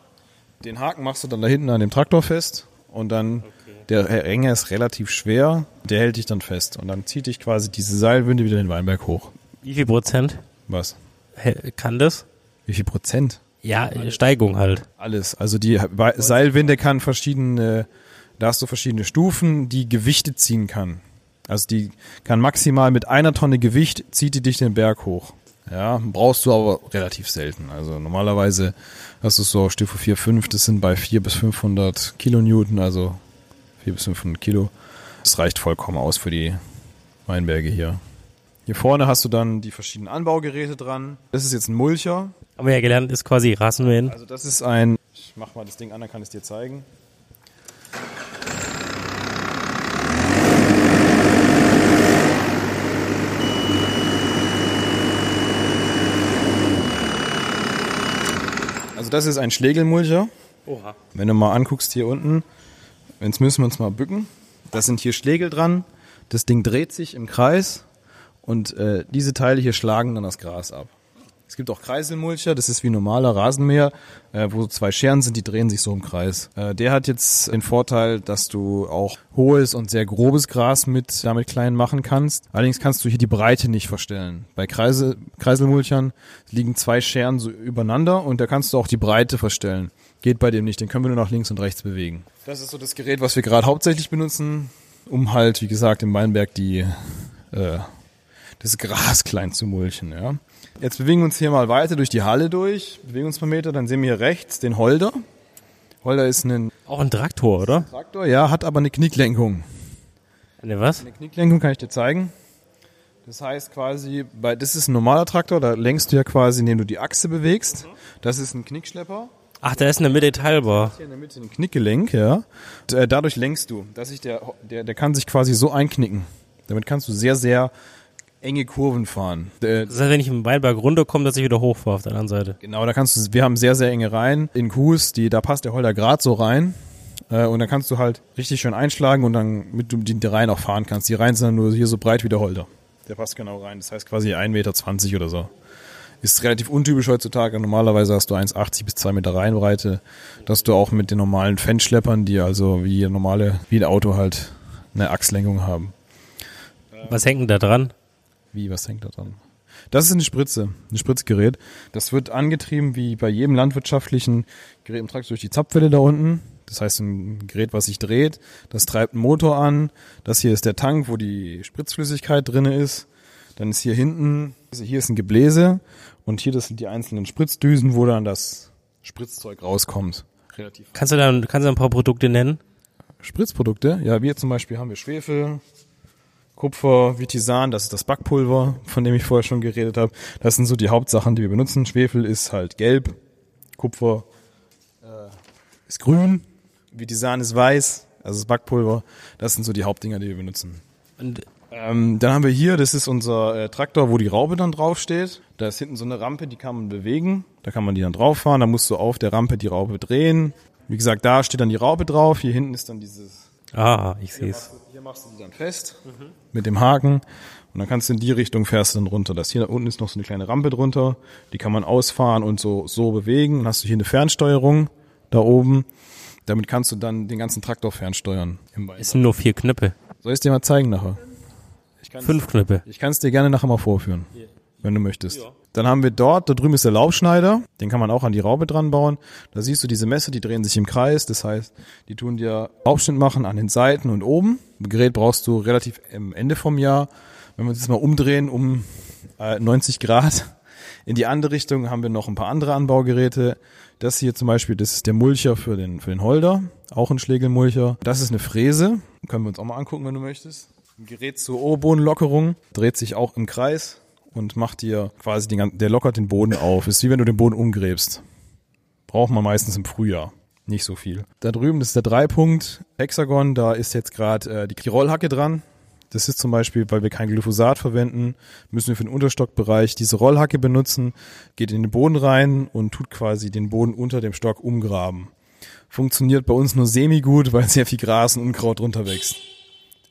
Den Haken machst du dann da hinten an dem Traktor fest und dann der Hänger ist relativ schwer, der hält dich dann fest und dann zieht dich quasi diese Seilwinde wieder den Weinberg hoch. Wie viel Prozent Was? kann das? Wie viel Prozent? Ja, Steigung halt. Alles. Also die Seilwinde kann verschiedene, da hast du verschiedene Stufen, die Gewichte ziehen kann. Also die kann maximal mit einer Tonne Gewicht zieht die dich den Berg hoch. Ja, brauchst du aber relativ selten. Also normalerweise hast du so Stufe 4, 5, das sind bei 4 bis 500 Kilonewton, also 4 bis 500 Kilo. Das reicht vollkommen aus für die Weinberge hier. Hier vorne hast du dann die verschiedenen Anbaugeräte dran. Das ist jetzt ein Mulcher. Haben wir ja gelernt, ist quasi Rasenmähen. Also das ist ein, ich mach mal das Ding an, dann kann ich es dir zeigen. Also das ist ein Schlegelmulcher. Oha. Wenn du mal anguckst hier unten, jetzt müssen wir uns mal bücken. Da sind hier Schlegel dran. Das Ding dreht sich im Kreis und äh, diese Teile hier schlagen dann das Gras ab. Es gibt auch Kreiselmulcher, das ist wie normaler Rasenmäher, äh, wo zwei Scheren sind, die drehen sich so im Kreis. Äh, der hat jetzt den Vorteil, dass du auch hohes und sehr grobes Gras mit damit klein machen kannst. Allerdings kannst du hier die Breite nicht verstellen. Bei Kreisel, Kreiselmulchern liegen zwei Scheren so übereinander und da kannst du auch die Breite verstellen. Geht bei dem nicht, den können wir nur nach links und rechts bewegen. Das ist so das Gerät, was wir gerade hauptsächlich benutzen, um halt, wie gesagt, im Weinberg die äh, das Gras klein zu mulchen. Ja. Jetzt bewegen wir uns hier mal weiter durch die Halle durch, bewegen uns ein paar Meter, dann sehen wir hier rechts den Holder. Holder ist ein Auch ein Traktor, oder? Traktor, ja, hat aber eine Knicklenkung. Ne, was? Eine Knicklenkung kann ich dir zeigen. Das heißt quasi, bei, das ist ein normaler Traktor, da lenkst du ja quasi, indem du die Achse bewegst. Das ist ein Knickschlepper. Ach, der ist in der Mitte teilbar. Hier in der Mitte ein Knickgelenk, ja. Und, äh, dadurch lenkst du. Dass sich der, der, der kann sich quasi so einknicken. Damit kannst du sehr, sehr enge Kurven fahren. Äh, Das heißt, wenn ich im Weinberg runterkomme, dass ich wieder hochfahre auf der anderen Seite. Genau, da kannst du, wir haben sehr, sehr enge Reihen in Kuhs, die, da passt der Holder grad so rein. Äh, und dann kannst du halt richtig schön einschlagen und dann mit du die, die Reihen auch fahren kannst. Die Reihen sind dann nur hier so breit wie der Holder. Der passt genau rein. Das heißt quasi 1,20 Meter oder so. Ist relativ untypisch heutzutage. Normalerweise hast du 1,80 bis 2 Meter Reihenbreite, dass du auch mit den normalen Fenschleppern, die also wie normale, wie ein Auto halt eine Achslenkung haben. Was hängt denn da dran? Wie, was hängt da dran? Das ist eine Spritze, ein Spritzgerät. Das wird angetrieben wie bei jedem landwirtschaftlichen Gerät im Traktor durch die Zapfwelle da unten. Das heißt, ein Gerät, was sich dreht. Das treibt einen Motor an. Das hier ist der Tank, wo die Spritzflüssigkeit drinne ist. Dann ist hier hinten, hier ist ein Gebläse und hier das sind die einzelnen Spritzdüsen, wo dann das Spritzzeug rauskommt. Relativ. Kannst du da kannst du ein paar Produkte nennen? Spritzprodukte, ja, wir zum Beispiel haben wir Schwefel, Kupfer, Vitisan, das ist das Backpulver, von dem ich vorher schon geredet habe. Das sind so die Hauptsachen, die wir benutzen. Schwefel ist halt gelb, Kupfer äh, ist grün, Vitisan ist weiß, also das Backpulver. Das sind so die Hauptdinger, die wir benutzen. Und Ähm, dann haben wir hier, das ist unser äh, Traktor, wo die Raube dann draufsteht. Da ist hinten so eine Rampe, die kann man bewegen. Da kann man die dann drauf fahren. Da musst du auf der Rampe die Raube drehen. Wie gesagt, da steht dann die Raube drauf. Hier hinten ist dann dieses ah, ich sehe es. hier machst du die dann fest mit dem Haken und dann kannst du in die Richtung fährst du dann runter. Das hier da unten ist noch so eine kleine Rampe drunter, die kann man ausfahren und so so bewegen. Dann hast du hier eine Fernsteuerung da oben. Damit kannst du dann den ganzen Traktor fernsteuern. Im Es sind nur vier Knöpfe. Soll ich es dir mal zeigen nachher? Fünf Knöpfe. Ich kann es dir gerne nachher mal vorführen, wenn du möchtest. Dann haben wir dort, da drüben ist der Laubschneider, den kann man auch an die Raube dran bauen. Da siehst du diese Messer, die drehen sich im Kreis, das heißt, die tun dir Aufschnitt machen an den Seiten und oben. Ein Gerät brauchst du relativ am Ende vom Jahr. Wenn wir uns jetzt mal umdrehen um äh, 90 Grad in die andere Richtung, haben wir noch ein paar andere Anbaugeräte. Das hier zum Beispiel, das ist der Mulcher für den, für den Holder, auch ein Schlegelmulcher. Das ist eine Fräse, können wir uns auch mal angucken, wenn du möchtest. Ein Gerät zur Oberbodenlockerung, dreht sich auch im Kreis und macht dir quasi den ganzen, der lockert den Boden auf. Ist wie wenn du den Boden umgräbst. Braucht man meistens im Frühjahr. Nicht so viel. Da drüben, das ist der Dreipunkt Hexagon, da ist jetzt gerade äh, die die Rollhacke dran. Das ist zum Beispiel, weil wir kein Glyphosat verwenden, müssen wir für den Unterstockbereich diese Rollhacke benutzen, geht in den Boden rein und tut quasi den Boden unter dem Stock umgraben. Funktioniert bei uns nur semi-gut, weil sehr viel Gras und Unkraut drunter wächst.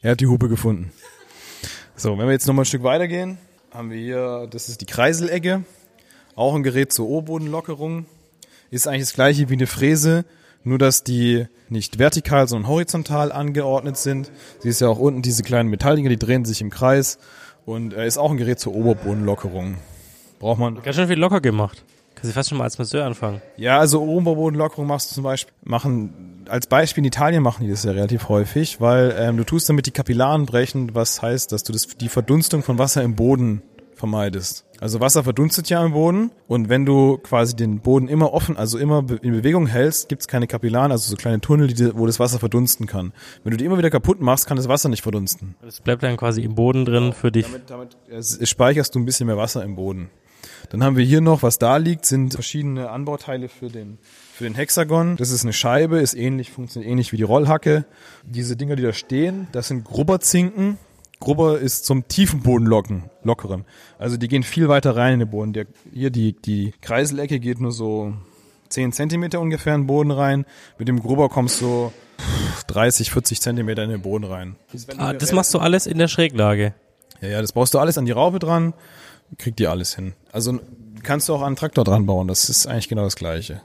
Er hat die Hupe gefunden. So, wenn wir jetzt nochmal ein Stück weitergehen, haben wir hier, das ist die Kreiselegge, auch ein Gerät zur Ohrbodenlockerung. Ist eigentlich das gleiche wie eine Fräse, nur dass die nicht vertikal, sondern horizontal angeordnet sind. Sie ist ja auch unten diese kleinen Metalldinger, die drehen sich im Kreis und äh, ist auch ein Gerät zur Oberbodenlockerung. Braucht man Ganz schön viel locker gemacht. Kannst du fast schon mal als Masseur anfangen. ja, also Oberbodenlockerung machst du zum Beispiel, machen, als Beispiel in Italien machen die das ja relativ häufig, weil ähm, du tust damit die Kapillaren brechen, was heißt, dass du das, die Verdunstung von Wasser im Boden vermeidest. Also Wasser verdunstet ja im Boden und wenn du quasi den Boden immer offen, also immer in Bewegung hältst, gibt's keine Kapillaren, also so kleine Tunnel, die, wo das Wasser verdunsten kann. Wenn du die immer wieder kaputt machst, kann das Wasser nicht verdunsten. Es bleibt dann quasi im Boden drin für dich. Damit, damit äh, speicherst du ein bisschen mehr Wasser im Boden. Dann haben wir hier noch, was da liegt, sind verschiedene Anbauteile für den, für den Hexagon. Das ist eine Scheibe, ist ähnlich, funktioniert ähnlich wie die Rollhacke. Diese Dinger, die da stehen, das sind Grubberzinken. Grubber ist zum tiefen Boden locken, lockeren. Also die gehen viel weiter rein in den Boden. Der, hier die, die Kreiselecke geht nur so 10 Zentimeter ungefähr in den Boden rein. Mit dem Grubber kommst du 30, 40 Zentimeter in den Boden rein. Ah, das machst du alles in der Schräglage. Ja, ja, das baust du alles an die Raube dran, kriegt die alles hin. Also kannst du auch an einen Traktor dran bauen, das ist eigentlich genau das Gleiche.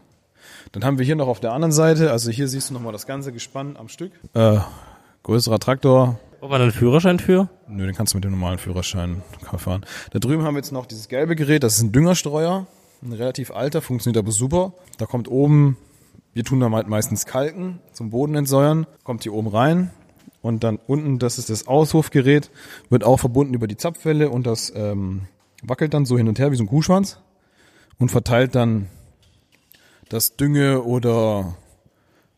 Dann haben wir hier noch auf der anderen Seite, also hier siehst du nochmal das ganze Gespann am Stück. Äh, größerer Traktor, Braucht man einen Führerschein für? nö, den kannst du mit dem normalen Führerschein fahren. Da drüben haben wir jetzt noch dieses gelbe Gerät, das ist ein Düngerstreuer, ein relativ alter, funktioniert aber super. Da kommt oben, wir tun da halt meistens Kalken zum Boden entsäuern, kommt hier oben rein, und dann unten, das ist das Aushofgerät, wird auch verbunden über die Zapfwelle und das ähm, wackelt dann so hin und her wie so ein Kuhschwanz und verteilt dann das Dünge oder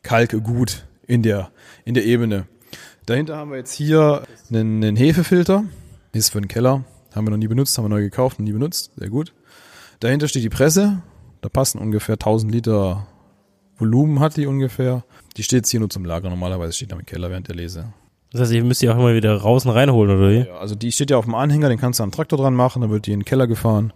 Kalkgut in der, in der Ebene. Dahinter haben wir jetzt hier einen, einen Hefefilter, ist für den Keller, haben wir noch nie benutzt, haben wir neu gekauft und nie benutzt, sehr gut. Dahinter steht die Presse, da passen ungefähr 1000 Liter Volumen hat die ungefähr. Die steht jetzt hier nur zum Lagern, normalerweise steht da im Keller während der Lese. Das heißt, ihr müsst die auch immer wieder raus und reinholen, oder wie? Ja, also die steht ja auf dem Anhänger, den kannst du am Traktor dran machen, dann wird die in den Keller gefahren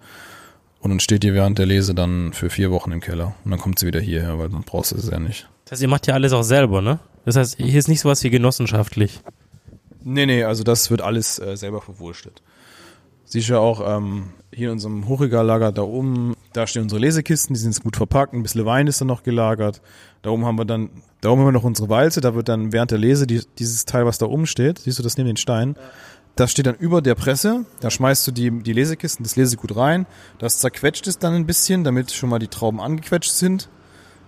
und dann steht die während der Lese dann für vier Wochen im Keller und dann kommt sie wieder hierher, weil dann brauchst du es ja nicht. Das heißt, ihr macht ja alles auch selber, ne? Das heißt, hier ist nicht sowas wie genossenschaftlich. Nee, nee, also das wird alles äh, selber verwurstet. Siehst ja auch ähm, hier in unserem Hochregallager da oben, da stehen unsere Lesekisten, die sind jetzt gut verpackt, ein bisschen Wein ist da noch gelagert. Da oben haben wir dann, da oben haben wir noch unsere Walze, da wird dann während der Lese die, dieses Teil, was da oben steht, siehst du das neben den Stein, das steht dann über der Presse, da schmeißt du die, die Lesekisten, das Lesegut rein, das zerquetscht es dann ein bisschen, damit schon mal die Trauben angequetscht sind,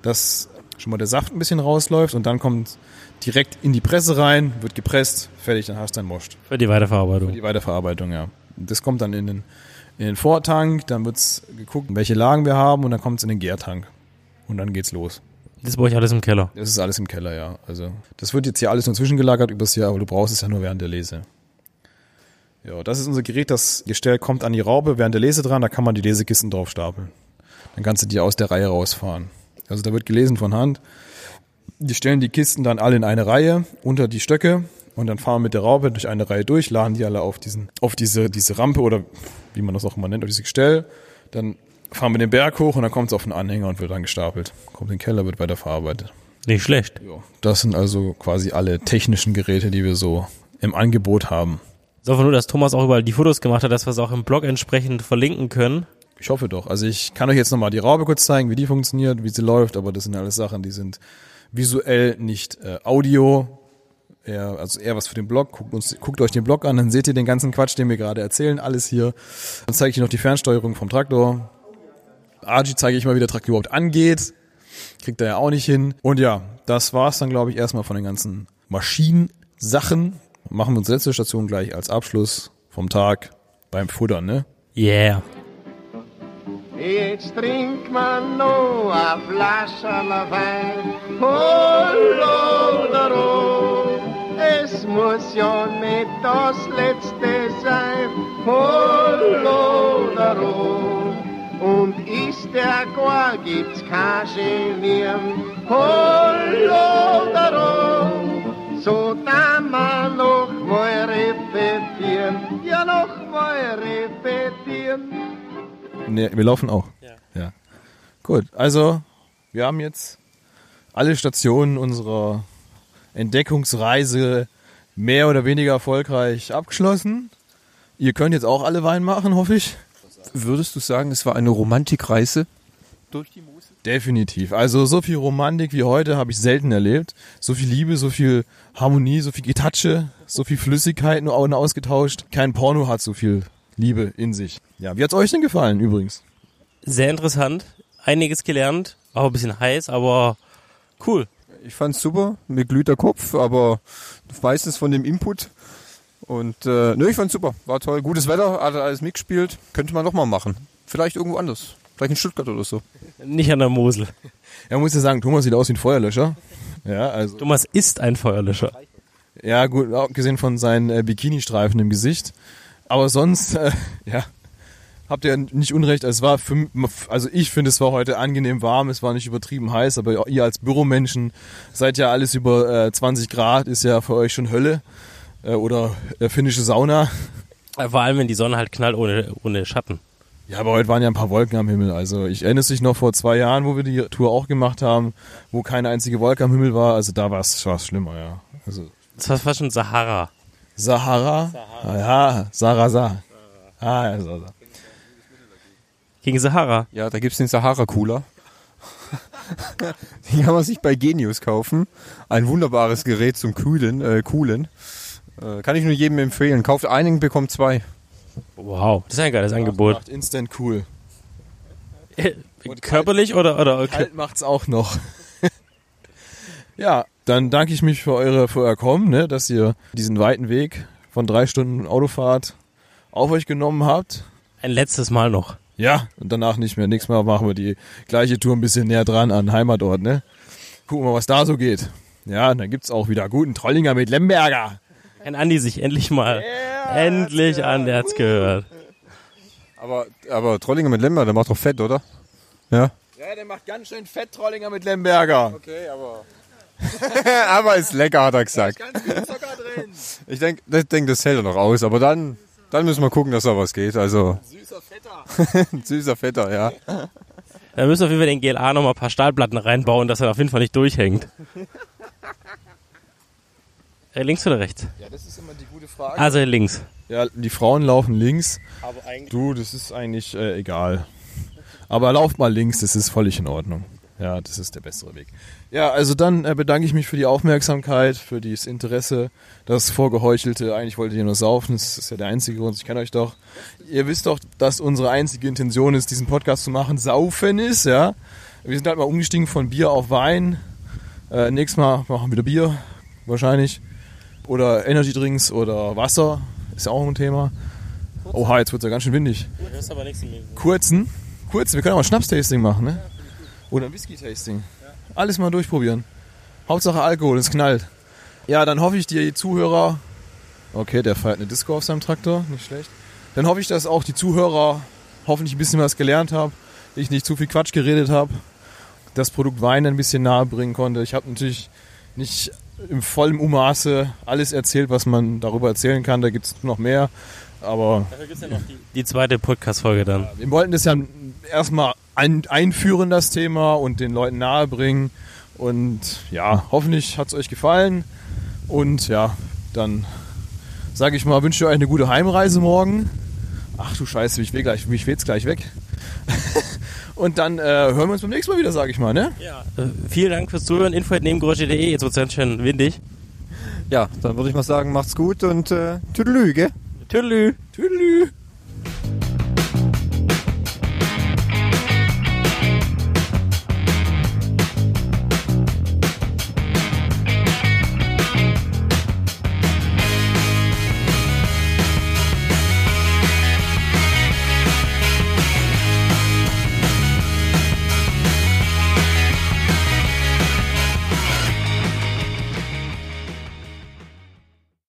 dass schon mal der Saft ein bisschen rausläuft und dann kommt direkt in die Presse rein, wird gepresst, fertig, dann hast du dein Most. Für die Weiterverarbeitung. Die Weiterverarbeitung, ja. Das kommt dann in den, in den Vortank, dann wird's geguckt, welche Lagen wir haben und dann kommt's in den Gärtank. Und dann geht's los. Das brauche ich alles im Keller. Das ist alles im Keller, ja. Also das wird jetzt hier alles nur zwischengelagert übers Jahr, aber du brauchst es ja nur während der Lese. Ja, das ist unser Gerät, das Gestell kommt an die Raube während der Lese dran, da kann man die Lesekisten drauf stapeln. Dann kannst du die aus der Reihe rausfahren. Also da wird gelesen von Hand. Die stellen die Kisten dann alle in eine Reihe unter die Stöcke und dann fahren wir mit der Raube durch eine Reihe durch, laden die alle auf diesen, auf diese, diese Rampe oder wie man das auch immer nennt, auf dieses Gestell. Dann fahren wir den Berg hoch und dann kommt es auf den Anhänger und wird dann gestapelt. Kommt in den Keller, wird weiter verarbeitet. Nicht schlecht. Ja, das sind also quasi alle technischen Geräte, die wir so im Angebot haben. Ich hoffe nur, dass Thomas auch überall die Fotos gemacht hat, dass wir es auch im Blog entsprechend verlinken können. Ich hoffe doch. Also ich kann euch jetzt nochmal die Raube kurz zeigen, wie die funktioniert, wie sie läuft, aber das sind alles Sachen, die sind visuell, nicht äh, Audio. Eher, also eher was für den Blog. Guckt, uns, guckt euch den Blog an, dann seht ihr den ganzen Quatsch, den wir gerade erzählen, alles hier. Dann zeige ich noch die Fernsteuerung vom Traktor. Argy zeige ich mal, wie der Traktor überhaupt angeht. Kriegt er ja auch nicht hin. Und ja, das war's dann, glaube ich, erstmal von den ganzen Maschinensachen. Machen wir uns letzte Station gleich als Abschluss vom Tag beim Futtern, ne? Yeah. Jetzt trinkt man noch a Flascherl Wein, Hol oder oh. Es muss ja nicht das Letzte sein, Hol oder oh. Und ist der gar, gibt's kein Genieren, Hol oder oh. So da man noch mal repetieren, ja noch mal repetieren. Ne, wir laufen auch. Ja. ja. Gut, also wir haben jetzt alle Stationen unserer Entdeckungsreise mehr oder weniger erfolgreich abgeschlossen. Ihr könnt jetzt auch alle Wein machen, hoffe ich. Würdest du sagen, es war eine Romantikreise? Definitiv. Also so viel Romantik wie heute habe ich selten erlebt. So viel Liebe, so viel Harmonie, so viel Getatsche, so viel Flüssigkeit nur ausgetauscht. Kein Porno hat so viel Liebe in sich. Ja, wie hat's euch denn gefallen übrigens? Sehr interessant. Einiges gelernt. Auch ein bisschen heiß, aber cool. Ich fand's super, mir glüht der Kopf, aber meistens von dem Input. Und äh, nö, ich fand's super, war toll, gutes Wetter, hat alles mitgespielt, könnte man noch mal machen. Vielleicht irgendwo anders, vielleicht in Stuttgart oder so. Nicht an der Mosel. Ja, man muss ja sagen, Thomas sieht aus wie ein Feuerlöscher. Ja, also Thomas ist ein Feuerlöscher. Ja, gut, abgesehen von seinen äh, Bikini-Streifen im Gesicht. Aber sonst, äh, ja, habt ihr nicht unrecht. Es war für, also ich finde, es war heute angenehm warm, es war nicht übertrieben heiß, aber ihr als Büromenschen seid ja alles über äh, 20 Grad, ist ja für euch schon Hölle. Äh, oder äh, finnische Sauna. Äh, Vor allem, wenn die Sonne halt knallt ohne, ohne Schatten. Ja, aber heute waren ja ein paar Wolken am Himmel. Also ich erinnere mich noch vor zwei Jahren, wo wir die Tour auch gemacht haben, wo keine einzige Wolke am Himmel war. Also da war es schlimmer, ja. Also Das war fast schon Sahara. Sahara? Ah, ja, Sarasa. Ah, ja, Sahara. Gegen Sahara. Ja, da gibt's den Sahara-Cooler. Den kann man sich bei Genius kaufen. Ein wunderbares Gerät zum Kühlen. Äh, Coolen. Äh, kann ich nur jedem empfehlen. Kauft einen, bekommt zwei. Wow, das ist ein geiles Angebot. Macht instant cool. Äh, Körperlich oder, oder okay. Kalt macht's auch noch. ja, dann danke ich mich für eure für euer Kommen, ne, dass ihr diesen weiten Weg von drei Stunden Autofahrt auf euch genommen habt. ein letztes Mal noch. Ja, und danach nicht mehr. Nächstes Mal machen wir die gleiche Tour ein bisschen näher dran an Heimatort, ne? Gucken wir, was da so geht. Ja, und dann gibt's auch wieder guten Trollinger mit Lemberger. Kann Andi sich endlich mal, endlich an, der hat's gehört. Aber, aber Trollinger mit Lemmer, der macht doch fett, oder? Ja. Ja, der macht ganz schön fett Trollinger mit Lemberger. Okay, aber. aber ist lecker, hat er gesagt. Ganz viel Zucker drin. Ich denke, ich denk, das hält er noch aus. Aber dann, dann müssen wir gucken, dass da was geht. Also, Süßer Fetter. ein süßer Fetter, ja. Da müssen wir auf jeden Fall den GLA noch mal ein paar Stahlplatten reinbauen, dass er auf jeden Fall nicht durchhängt. Äh, links oder rechts? Ja, das ist immer die gute Frage. Also links. Ja, die Frauen laufen links. Aber eigentlich. Du, das ist eigentlich äh, egal. Aber lauf mal links, das ist völlig in Ordnung. Ja, das ist der bessere Weg. Ja, also dann äh, bedanke ich mich für die Aufmerksamkeit, für das Interesse, das Vorgeheuchelte. Eigentlich wolltet ihr nur saufen, das ist ja der einzige Grund, ich kenne euch doch. Ihr wisst doch, dass unsere einzige Intention ist, diesen Podcast zu machen, saufen ist, ja. Wir sind halt mal umgestiegen von Bier auf Wein. Äh, nächstes Mal machen wir wieder Bier, wahrscheinlich. Oder Energy Drinks oder Wasser, ist ja auch ein Thema. Oha, jetzt wird's ja ganz schön windig. Aber nichts. Kurzen, kurzen, wir können auch mal Schnaps-Tasting machen, ne? Oder ein Whisky-Tasting. Alles mal durchprobieren. Hauptsache Alkohol, es knallt. Ja, dann hoffe ich, die Zuhörer. Okay, der feiert eine Disco auf seinem Traktor, nicht schlecht. Dann hoffe ich, dass auch die Zuhörer hoffentlich ein bisschen was gelernt haben, ich nicht zu viel Quatsch geredet habe, das Produkt Wein ein bisschen nahe bringen konnte. Ich habe natürlich nicht im vollen Ummaße alles erzählt, was man darüber erzählen kann. Da gibt es noch mehr. Aber Dafür gibt's ja noch die, die zweite Podcast-Folge dann. wir wollten das ja erstmal ein, einführen, das Thema, und den Leuten nahebringen. Und ja, hoffentlich hat es euch gefallen. Und ja, dann sage ich mal, wünsche euch eine gute Heimreise morgen. Ach du Scheiße, mich, gleich, mich weht's gleich weg. Und dann äh, hören wir uns beim nächsten Mal wieder, sage ich mal, ne? Ja. Äh, vielen Dank fürs Zuhören. Info.nebengeräusche.de. Jetzt wird es ganz schön windig. Ja, dann würde ich mal sagen, macht's gut und äh, Tüdelü, gell? Tüdelü. Tüdelü.